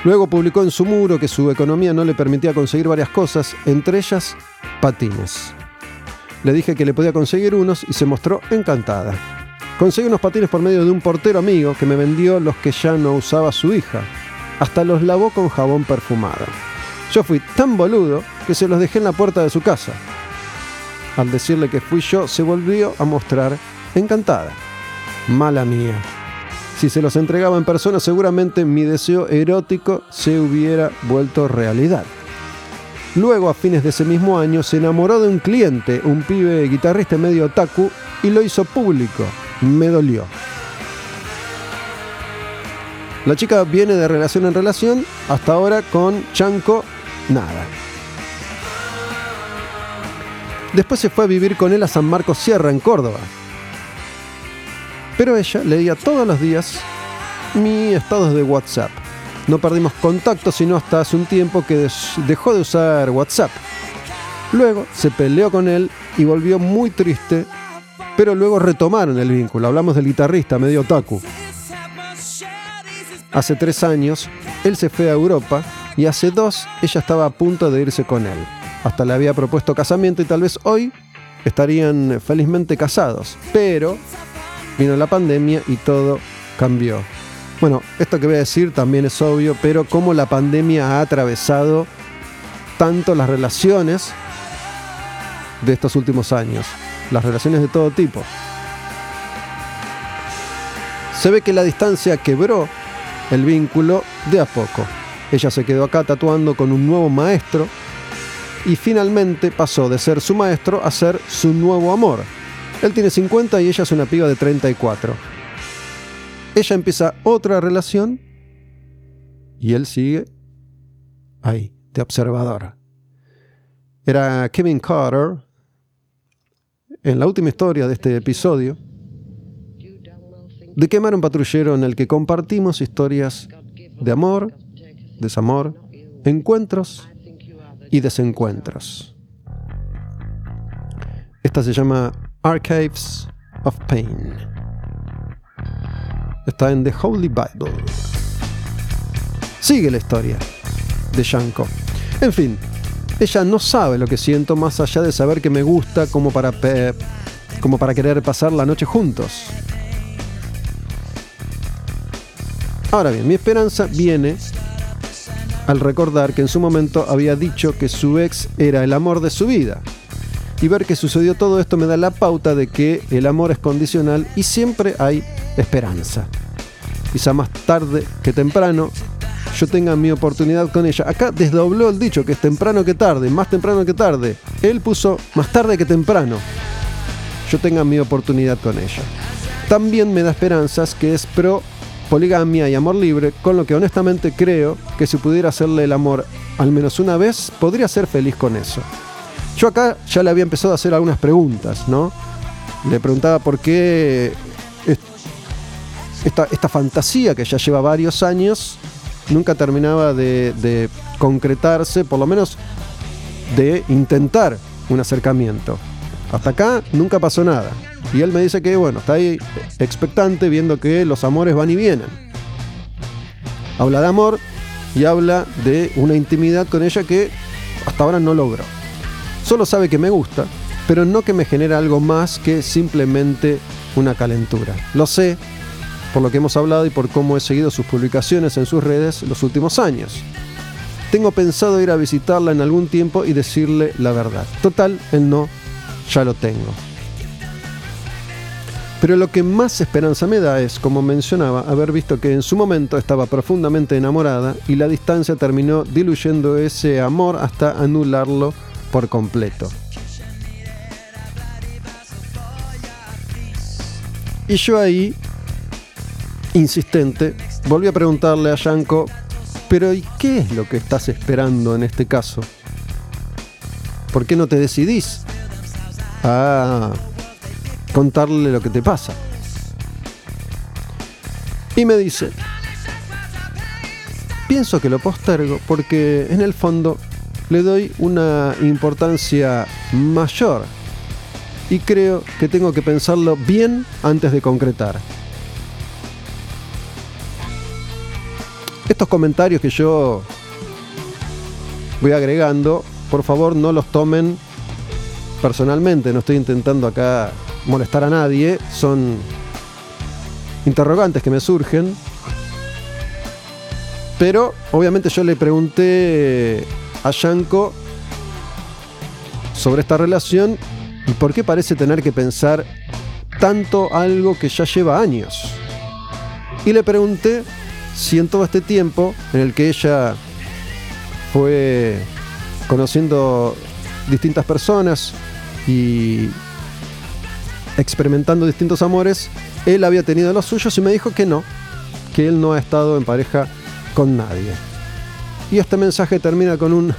Luego publicó en su muro que su economía no le permitía conseguir varias cosas, entre ellas patines. Le dije que le podía conseguir unos y se mostró encantada. Conseguí unos patines por medio de un portero amigo que me vendió los que ya no usaba su hija. Hasta los lavó con jabón perfumado. Yo fui tan boludo que se los dejé en la puerta de su casa. Al decirle que fui yo, se volvió a mostrar encantada. Mala mía. Si se los entregaba en persona, seguramente mi deseo erótico se hubiera vuelto realidad. Luego, a fines de ese mismo año, se enamoró de un cliente, un pibe guitarrista medio otaku, y lo hizo público. Me dolió. La chica viene de relación en relación, hasta ahora con Chanco, nada. Después se fue a vivir con él a San Marcos Sierra, en Córdoba. Pero ella leía todos los días mi estados de WhatsApp. No perdimos contacto sino hasta hace un tiempo que dejó de usar WhatsApp. Luego se peleó con él y volvió muy triste, pero luego retomaron el vínculo. Hablamos del guitarrista medio otaku. Hace tres años, él se fue a Europa y hace dos ella estaba a punto de irse con él. Hasta le había propuesto casamiento y tal vez hoy estarían felizmente casados. Pero vino la pandemia y todo cambió. Bueno, esto que voy a decir también es obvio, pero cómo la pandemia ha atravesado tanto las relaciones de estos últimos años, las relaciones de todo tipo. Se ve que la distancia quebró el vínculo de a poco. Ella se quedó acá tatuando con un nuevo maestro y finalmente pasó de ser su maestro a ser su nuevo amor. Él tiene 50 y ella es una piba de 34. Ella empieza otra relación y él sigue ahí, de observador. Era Kevin Carter en la última historia de este episodio de Quemar un patrullero en el que compartimos historias de amor, desamor, encuentros y desencuentros. Esta se llama Archives of Pain. Está en The Holy Bible. Sigue la historia de Shanko. En fin, ella no sabe lo que siento más allá de saber que me gusta como para, como para querer pasar la noche juntos. Ahora bien, mi esperanza viene al recordar que en su momento había dicho que su ex era el amor de su vida. Y ver que sucedió todo esto me da la pauta de que el amor es condicional y siempre hay esperanza. Quizá más tarde que temprano yo tenga mi oportunidad con ella. Acá desdobló el dicho que es temprano que tarde, más temprano que tarde. Él puso más tarde que temprano. Yo tenga mi oportunidad con ella. También me da esperanzas que es pro poligamia y amor libre, con lo que honestamente creo que si pudiera hacerle el amor al menos una vez, podría ser feliz con eso. Yo acá ya le había empezado a hacer algunas preguntas, ¿no? Le preguntaba por qué es- esta, esta fantasía que ya lleva varios años nunca terminaba de, de concretarse, por lo menos de intentar un acercamiento. Hasta acá nunca pasó nada. Y él me dice que, bueno, está ahí expectante viendo que los amores van y vienen. Habla de amor y habla de una intimidad con ella que hasta ahora no logró. Solo sabe que me gusta, pero no que me genera algo más que simplemente una calentura. Lo sé por lo que hemos hablado y por cómo he seguido sus publicaciones en sus redes los últimos años. Tengo pensado ir a visitarla en algún tiempo y decirle la verdad. Total, el no ya lo tengo. Pero lo que más esperanza me da es, como mencionaba, haber visto que en su momento estaba profundamente enamorada y la distancia terminó diluyendo ese amor hasta anularlo por completo. Y yo ahí, insistente, volví a preguntarle a Yanko, pero ¿y qué es lo que estás esperando en este caso? ¿Por qué no te decidís a contarle lo que te pasa? Y me dice, pienso que lo postergo porque en el fondo le doy una importancia mayor y creo que tengo que pensarlo bien antes de concretar. Estos comentarios que yo voy agregando, por favor no los tomen personalmente, no estoy intentando acá molestar a nadie, son interrogantes que me surgen, pero obviamente yo le pregunté a Yanko sobre esta relación y por qué parece tener que pensar tanto algo que ya lleva años. Y le pregunté si en todo este tiempo en el que ella fue conociendo distintas personas y experimentando distintos amores, él había tenido los suyos y me dijo que no, que él no ha estado en pareja con nadie. Y este mensaje termina con un...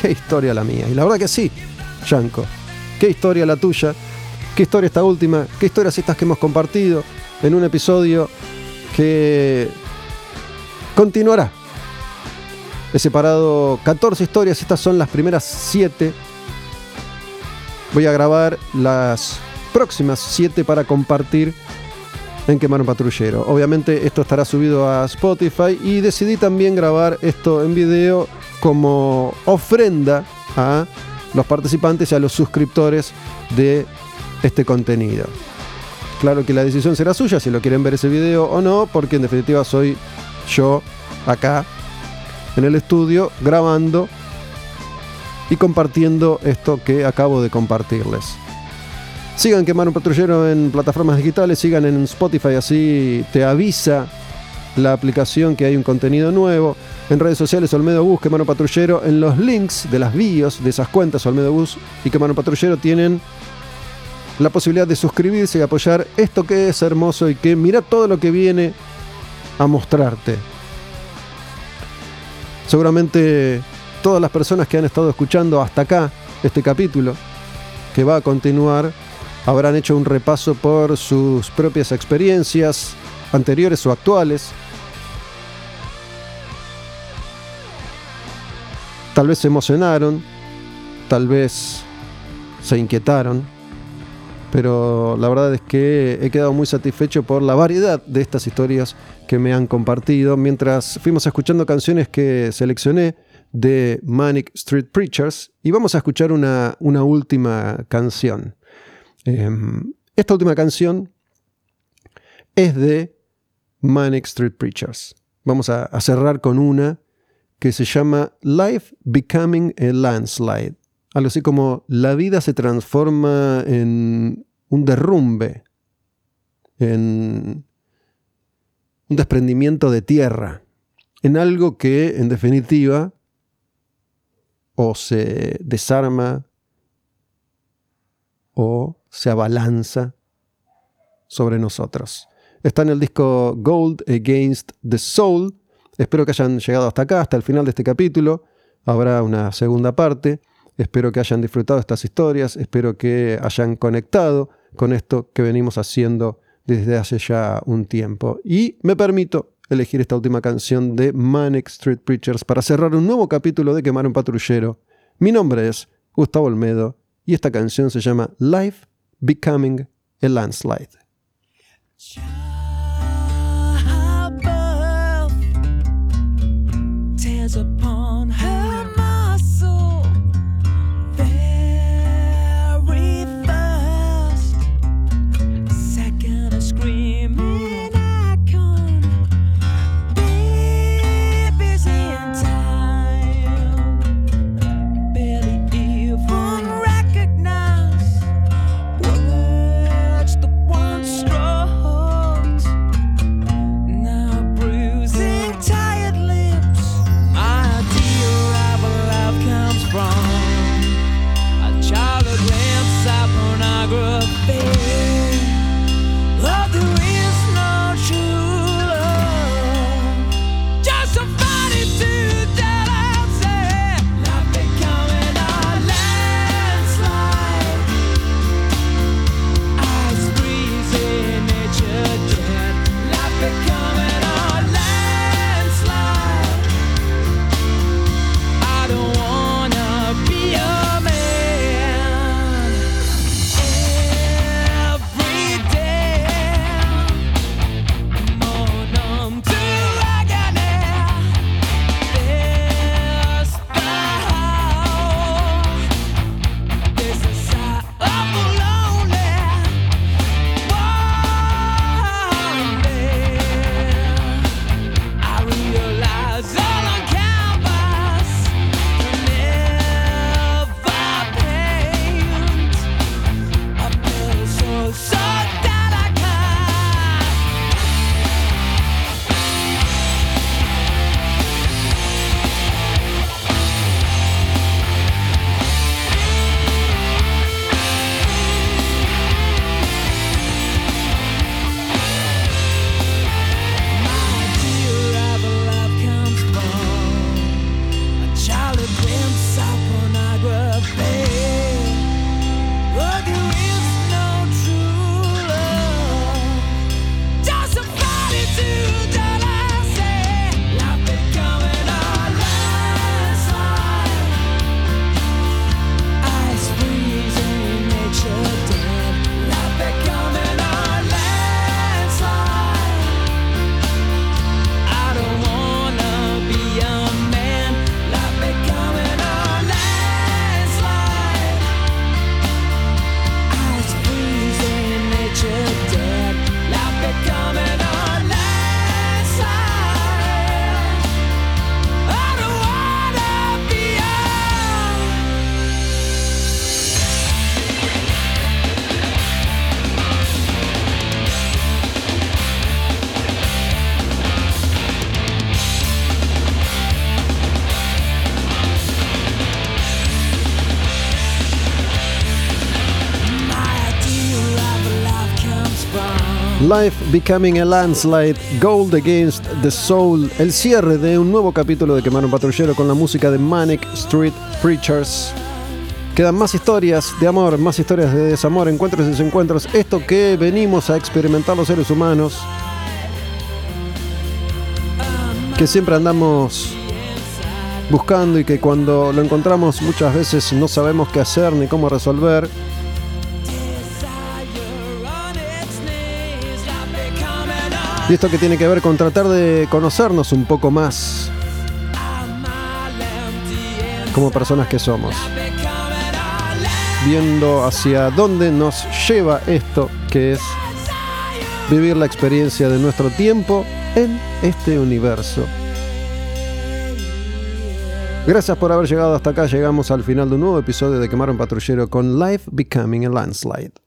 ¡Qué historia la mía! Y la verdad que sí, Yanko. ¿Qué historia la tuya? ¿Qué historia esta última? ¿Qué historias estas que hemos compartido en un episodio que continuará? He separado 14 historias, estas son las primeras 7. Voy a grabar las próximas 7 para compartir en Quemar un Patrullero. Obviamente esto estará subido a Spotify y decidí también grabar esto en video como ofrenda a los participantes y a los suscriptores de este contenido. Claro que la decisión será suya si lo quieren ver ese video o no, porque en definitiva soy yo acá en el estudio grabando y compartiendo esto que acabo de compartirles. Sigan Quemar un Patrullero en plataformas digitales, sigan en Spotify, así te avisa la aplicación que hay un contenido nuevo. En redes sociales, Olmedo Bus, Quemar un Patrullero. En los links de las bios de esas cuentas, Olmedo Bus y Quemar un Patrullero, tienen la posibilidad de suscribirse y apoyar esto que es hermoso y que mira todo lo que viene a mostrarte. Seguramente todas las personas que han estado escuchando hasta acá este capítulo, que va a continuar, habrán hecho un repaso por sus propias experiencias, anteriores o actuales. Tal vez se emocionaron, tal vez se inquietaron, pero la verdad es que he quedado muy satisfecho por la variedad de estas historias que me han compartido mientras fuimos escuchando canciones que seleccioné de Manic Street Preachers y vamos a escuchar una, una última canción. Em, esta última canción es de Manic Street Preachers. Vamos a, a cerrar con una que se llama Life Becoming a Landslide. Algo así como la vida se transforma en un derrumbe, en un desprendimiento de tierra, en algo que en definitiva o se desarma o se abalanza sobre nosotros. Está en el disco Gold Against the Soul. Espero que hayan llegado hasta acá, hasta el final de este capítulo. Habrá una segunda parte. Espero que hayan disfrutado estas historias. Espero que hayan conectado con esto que venimos haciendo desde hace ya un tiempo. Y me permito elegir esta última canción de Manic Street Preachers para cerrar un nuevo capítulo de Quemar un Patrullero. Mi nombre es Gustavo Olmedo y esta canción se llama Life Becoming a Landslide. Becoming a Landslide, Gold Against the Soul, el cierre de un nuevo capítulo de Quemar un Patrullero con la música de Manic Street Preachers. Quedan más historias de amor, más historias de desamor, encuentros y desencuentros. Esto que venimos a experimentar los seres humanos. Que siempre andamos buscando y que cuando lo encontramos muchas veces no sabemos qué hacer ni cómo resolver. Y esto que tiene que ver con tratar de conocernos un poco más como personas que somos. Viendo hacia dónde nos lleva esto que es vivir la experiencia de nuestro tiempo en este universo. Gracias por haber llegado hasta acá. Llegamos al final de un nuevo episodio de Quemar un Patrullero con Life Becoming a Landslide.